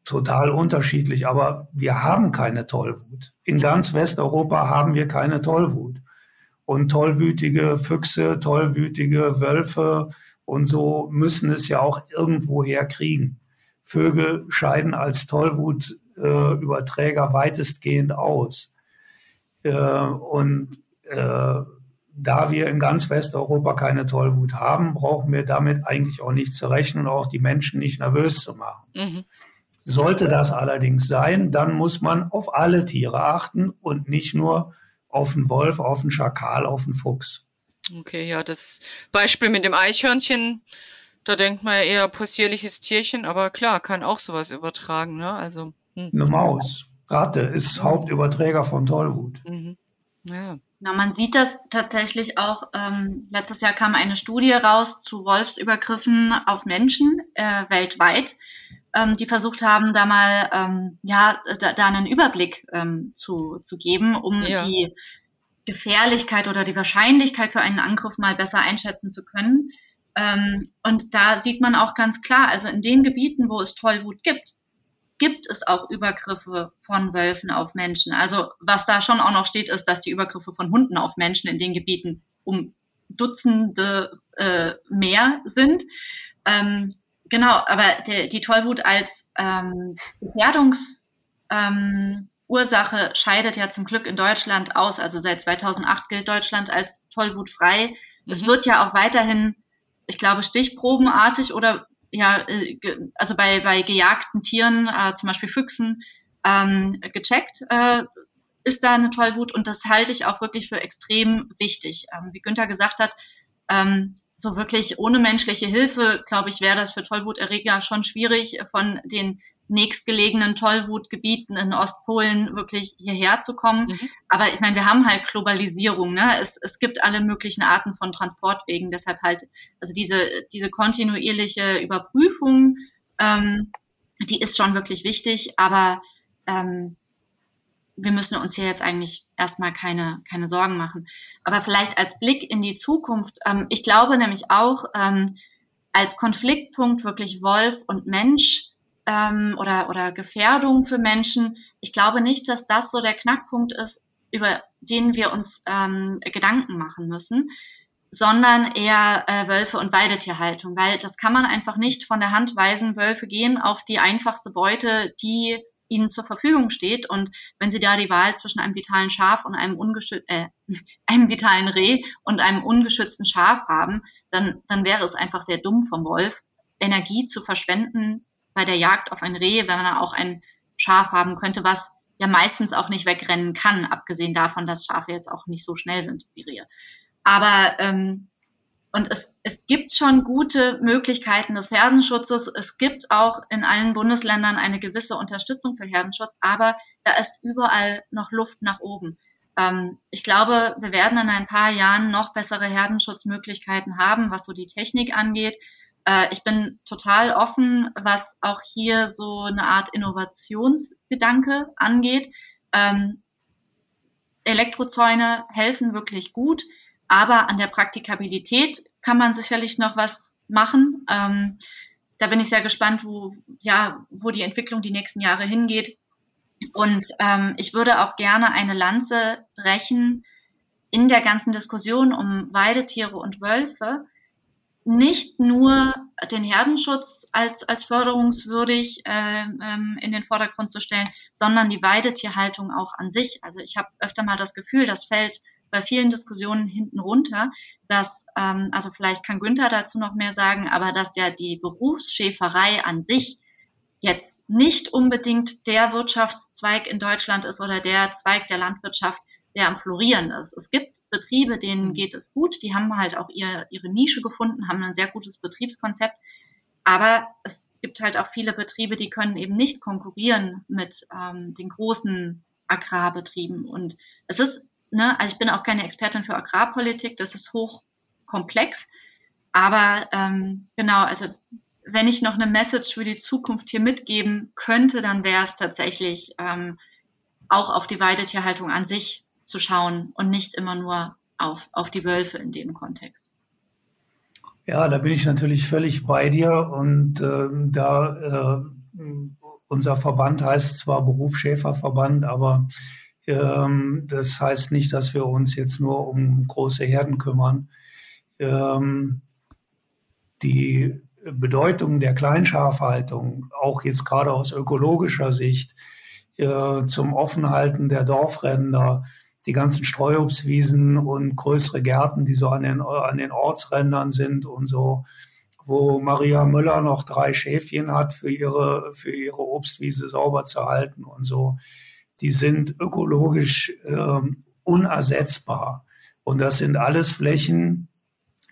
total unterschiedlich, aber wir haben keine Tollwut. In ganz Westeuropa haben wir keine Tollwut. Und tollwütige Füchse, tollwütige Wölfe und so müssen es ja auch irgendwo kriegen. Vögel scheiden als Tollwutüberträger äh, weitestgehend aus. Äh, und äh, da wir in ganz Westeuropa keine Tollwut haben, brauchen wir damit eigentlich auch nicht zu rechnen und auch die Menschen nicht nervös zu machen. Mhm. Sollte das allerdings sein, dann muss man auf alle Tiere achten und nicht nur auf den Wolf, auf den Schakal, auf den Fuchs. Okay, ja, das Beispiel mit dem Eichhörnchen, da denkt man ja eher possierliches Tierchen, aber klar, kann auch sowas übertragen, ne? Also. Hm. Eine Maus. Ratte ist Hauptüberträger von Tollwut. Mhm. Ja. Na, man sieht das tatsächlich auch. Ähm, letztes Jahr kam eine Studie raus zu Wolfsübergriffen auf Menschen äh, weltweit ähm, die versucht haben, da mal ähm, ja da, da einen Überblick ähm, zu, zu geben, um ja. die Gefährlichkeit oder die Wahrscheinlichkeit für einen Angriff mal besser einschätzen zu können. Ähm, und da sieht man auch ganz klar, also in den Gebieten, wo es Tollwut gibt, gibt es auch Übergriffe von Wölfen auf Menschen. Also was da schon auch noch steht, ist, dass die Übergriffe von Hunden auf Menschen in den Gebieten um Dutzende äh, mehr sind. Ähm, Genau, aber der, die Tollwut als ähm, Gefährdungsursache ähm, scheidet ja zum Glück in Deutschland aus. Also seit 2008 gilt Deutschland als tollwutfrei. Mhm. Es wird ja auch weiterhin, ich glaube, stichprobenartig oder ja, äh, also bei, bei gejagten Tieren, äh, zum Beispiel Füchsen, ähm, gecheckt, äh, ist da eine Tollwut und das halte ich auch wirklich für extrem wichtig. Ähm, wie Günther gesagt hat, ähm, so wirklich ohne menschliche Hilfe, glaube ich, wäre das für Tollwuterreger schon schwierig, von den nächstgelegenen Tollwutgebieten in Ostpolen wirklich hierher zu kommen. Mhm. Aber ich meine, wir haben halt Globalisierung. Ne? Es, es gibt alle möglichen Arten von Transportwegen. Deshalb halt, also diese, diese kontinuierliche Überprüfung, ähm, die ist schon wirklich wichtig. Aber ähm, wir müssen uns hier jetzt eigentlich erstmal keine, keine Sorgen machen. Aber vielleicht als Blick in die Zukunft, ähm, ich glaube nämlich auch, ähm, als Konfliktpunkt wirklich Wolf und Mensch ähm, oder, oder Gefährdung für Menschen, ich glaube nicht, dass das so der Knackpunkt ist, über den wir uns ähm, Gedanken machen müssen, sondern eher äh, Wölfe und Weidetierhaltung, weil das kann man einfach nicht von der Hand weisen. Wölfe gehen auf die einfachste Beute, die ihnen zur Verfügung steht. Und wenn sie da die Wahl zwischen einem vitalen Schaf und einem, ungeschütz äh, einem vitalen Reh und einem ungeschützten Schaf haben, dann, dann wäre es einfach sehr dumm vom Wolf, Energie zu verschwenden bei der Jagd auf ein Reh, wenn er auch ein Schaf haben könnte, was ja meistens auch nicht wegrennen kann, abgesehen davon, dass Schafe jetzt auch nicht so schnell sind wie Rehe. Aber ähm, und es, es gibt schon gute Möglichkeiten des Herdenschutzes. Es gibt auch in allen Bundesländern eine gewisse Unterstützung für Herdenschutz, aber da ist überall noch Luft nach oben. Ähm, ich glaube, wir werden in ein paar Jahren noch bessere Herdenschutzmöglichkeiten haben, was so die Technik angeht. Äh, ich bin total offen, was auch hier so eine Art Innovationsgedanke angeht. Ähm, Elektrozäune helfen wirklich gut. Aber an der Praktikabilität kann man sicherlich noch was machen. Ähm, da bin ich sehr gespannt, wo, ja, wo die Entwicklung die nächsten Jahre hingeht. Und ähm, ich würde auch gerne eine Lanze brechen in der ganzen Diskussion um Weidetiere und Wölfe. Nicht nur den Herdenschutz als, als förderungswürdig äh, ähm, in den Vordergrund zu stellen, sondern die Weidetierhaltung auch an sich. Also ich habe öfter mal das Gefühl, das fällt bei vielen Diskussionen hinten runter, dass, ähm, also vielleicht kann Günther dazu noch mehr sagen, aber dass ja die Berufsschäferei an sich jetzt nicht unbedingt der Wirtschaftszweig in Deutschland ist oder der Zweig der Landwirtschaft, der am Florieren ist. Es gibt Betriebe, denen mhm. geht es gut, die haben halt auch ihr, ihre Nische gefunden, haben ein sehr gutes Betriebskonzept, aber es gibt halt auch viele Betriebe, die können eben nicht konkurrieren mit ähm, den großen Agrarbetrieben. Und es ist, ne, also ich bin auch keine Expertin für Agrarpolitik, das ist hochkomplex. Aber ähm, genau, also wenn ich noch eine Message für die Zukunft hier mitgeben könnte, dann wäre es tatsächlich ähm, auch auf die Weidetierhaltung an sich zu schauen und nicht immer nur auf, auf die Wölfe in dem Kontext. Ja, da bin ich natürlich völlig bei dir und äh, da äh, unser Verband heißt zwar Berufsschäferverband, aber ähm, das heißt nicht, dass wir uns jetzt nur um große Herden kümmern. Ähm, die Bedeutung der Kleinschafhaltung, auch jetzt gerade aus ökologischer Sicht, äh, zum Offenhalten der Dorfränder, die ganzen Streuobstwiesen und größere Gärten, die so an den, an den Ortsrändern sind und so, wo Maria Müller noch drei Schäfchen hat für ihre, für ihre Obstwiese sauber zu halten und so, die sind ökologisch ähm, unersetzbar. Und das sind alles Flächen,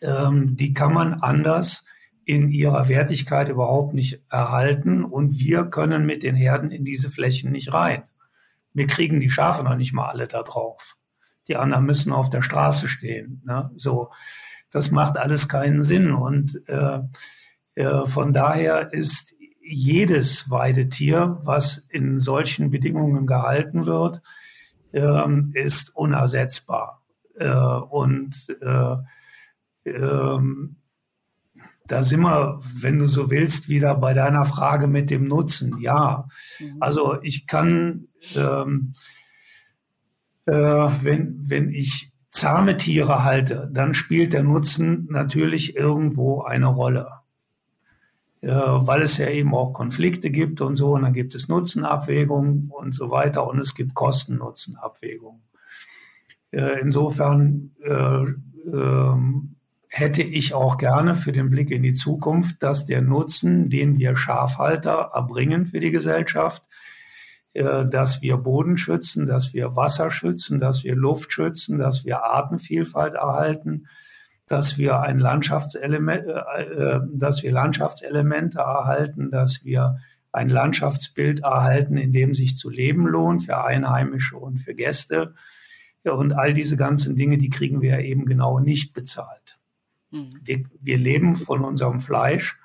ähm, die kann man anders in ihrer Wertigkeit überhaupt nicht erhalten. Und wir können mit den Herden in diese Flächen nicht rein. Wir kriegen die Schafe noch nicht mal alle da drauf. Die anderen müssen auf der Straße stehen. Ne? So, das macht alles keinen Sinn. Und äh, äh, von daher ist jedes Weidetier, was in solchen Bedingungen gehalten wird, äh, ist unersetzbar. Äh, und äh, ähm, da sind wir, wenn du so willst, wieder bei deiner Frage mit dem Nutzen. Ja, mhm. also ich kann, ähm, äh, wenn, wenn ich zahme Tiere halte, dann spielt der Nutzen natürlich irgendwo eine Rolle. Äh, weil es ja eben auch Konflikte gibt und so, und dann gibt es Nutzenabwägungen und so weiter und es gibt Kosten-Nutzen-Abwägungen. Äh, insofern äh, ähm, hätte ich auch gerne für den Blick in die Zukunft, dass der Nutzen, den wir Schafhalter erbringen für die Gesellschaft, äh, dass wir Boden schützen, dass wir Wasser schützen, dass wir Luft schützen, dass wir Artenvielfalt erhalten, dass wir ein Landschaftselement, äh, äh, dass wir Landschaftselemente erhalten, dass wir ein Landschaftsbild erhalten, in dem sich zu leben lohnt für Einheimische und für Gäste. Und all diese ganzen Dinge, die kriegen wir eben genau nicht bezahlt. Mhm. Wir, wir, leben von unserem Fleisch.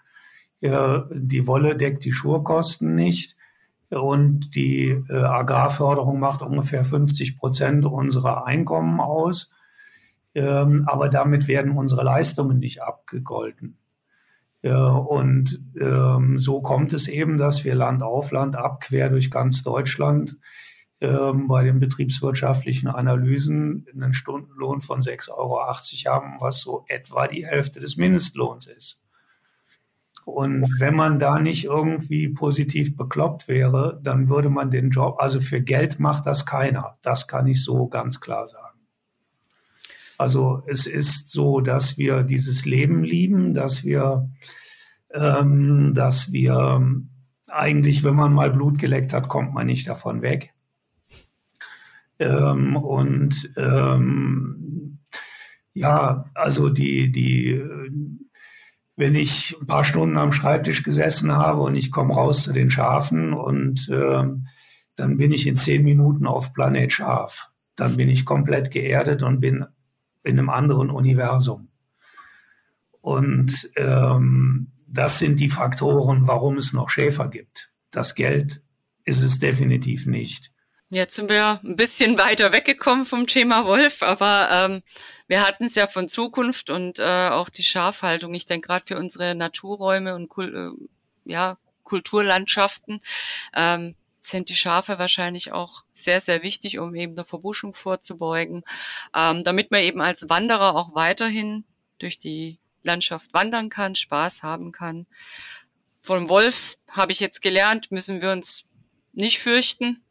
die Wolle deckt die Schurkosten nicht. Und die äh, Agrarförderung macht ungefähr 50 Prozent unserer Einkommen aus. Ähm, aber damit werden unsere Leistungen nicht abgegolten. und ähm, so kommt es eben, dass wir Land auf Land ab, quer durch ganz Deutschland ähm, bei den betriebswirtschaftlichen Analysen einen Stundenlohn von 6,80 Euro haben, was so etwa die Hälfte des Mindestlohns ist. Und wenn man da nicht irgendwie positiv bekloppt wäre, dann würde man den Job, also für Geld macht das keiner. Das kann ich so ganz klar sagen. Also es ist so, dass wir dieses Leben lieben, dass wir, ähm, dass wir eigentlich, wenn man mal Blut geleckt hat, kommt man nicht davon weg. Ähm, und ähm, ja, also die, die, wenn ich ein paar Stunden am Schreibtisch gesessen habe und ich komme raus zu den Schafen und ähm, dann bin ich in zehn Minuten auf Planet Schaf. Dann bin ich komplett geerdet und bin in einem anderen Universum. Und ähm, das sind die Faktoren, warum es noch Schäfer gibt. Das Geld ist es definitiv nicht. Jetzt sind wir ein bisschen weiter weggekommen vom Thema Wolf, aber ähm, wir hatten es ja von Zukunft und äh, auch die Schafhaltung. Ich denke gerade für unsere Naturräume und Kul äh, ja, Kulturlandschaften ähm, sind die Schafe wahrscheinlich auch sehr, sehr wichtig, um eben der Verbuschung vorzubeugen, ähm, damit man eben als Wanderer auch weiterhin durch die Landschaft wandern kann, Spaß haben kann. Vom Wolf habe ich jetzt gelernt, müssen wir uns nicht fürchten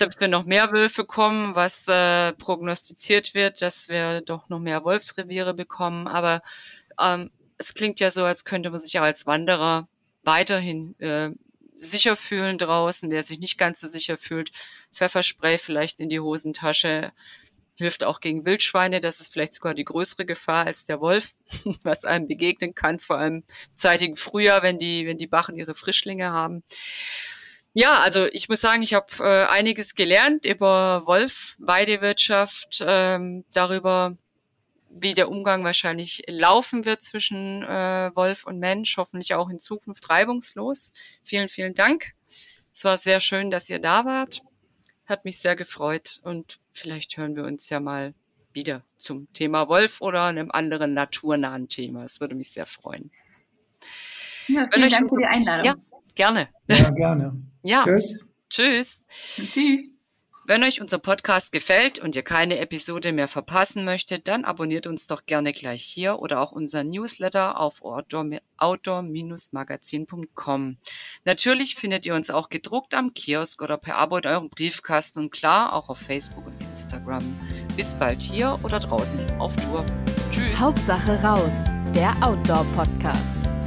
selbst wenn noch mehr Wölfe kommen, was äh, prognostiziert wird, dass wir doch noch mehr Wolfsreviere bekommen. Aber ähm, es klingt ja so, als könnte man sich auch als Wanderer weiterhin äh, sicher fühlen draußen. Wer sich nicht ganz so sicher fühlt, Pfefferspray vielleicht in die Hosentasche, hilft auch gegen Wildschweine. Das ist vielleicht sogar die größere Gefahr als der Wolf, was einem begegnen kann, vor allem zeitigen Frühjahr, wenn die, wenn die Bachen ihre Frischlinge haben. Ja, also ich muss sagen, ich habe äh, einiges gelernt über Wolf, Weidewirtschaft, ähm, darüber, wie der Umgang wahrscheinlich laufen wird zwischen äh, Wolf und Mensch, hoffentlich auch in Zukunft reibungslos. Vielen, vielen Dank. Es war sehr schön, dass ihr da wart. Hat mich sehr gefreut und vielleicht hören wir uns ja mal wieder zum Thema Wolf oder einem anderen naturnahen Thema. Es würde mich sehr freuen. Ja, vielen Dank für die Einladung. Ja, gerne. Ja, gerne. Ja. Tschüss. Tschüss. Tschüss. Wenn euch unser Podcast gefällt und ihr keine Episode mehr verpassen möchtet, dann abonniert uns doch gerne gleich hier oder auch unser Newsletter auf outdoor-magazin.com. Natürlich findet ihr uns auch gedruckt am Kiosk oder per Abo in eurem Briefkasten und klar auch auf Facebook und Instagram. Bis bald hier oder draußen auf Tour. Tschüss. Hauptsache raus, der Outdoor-Podcast.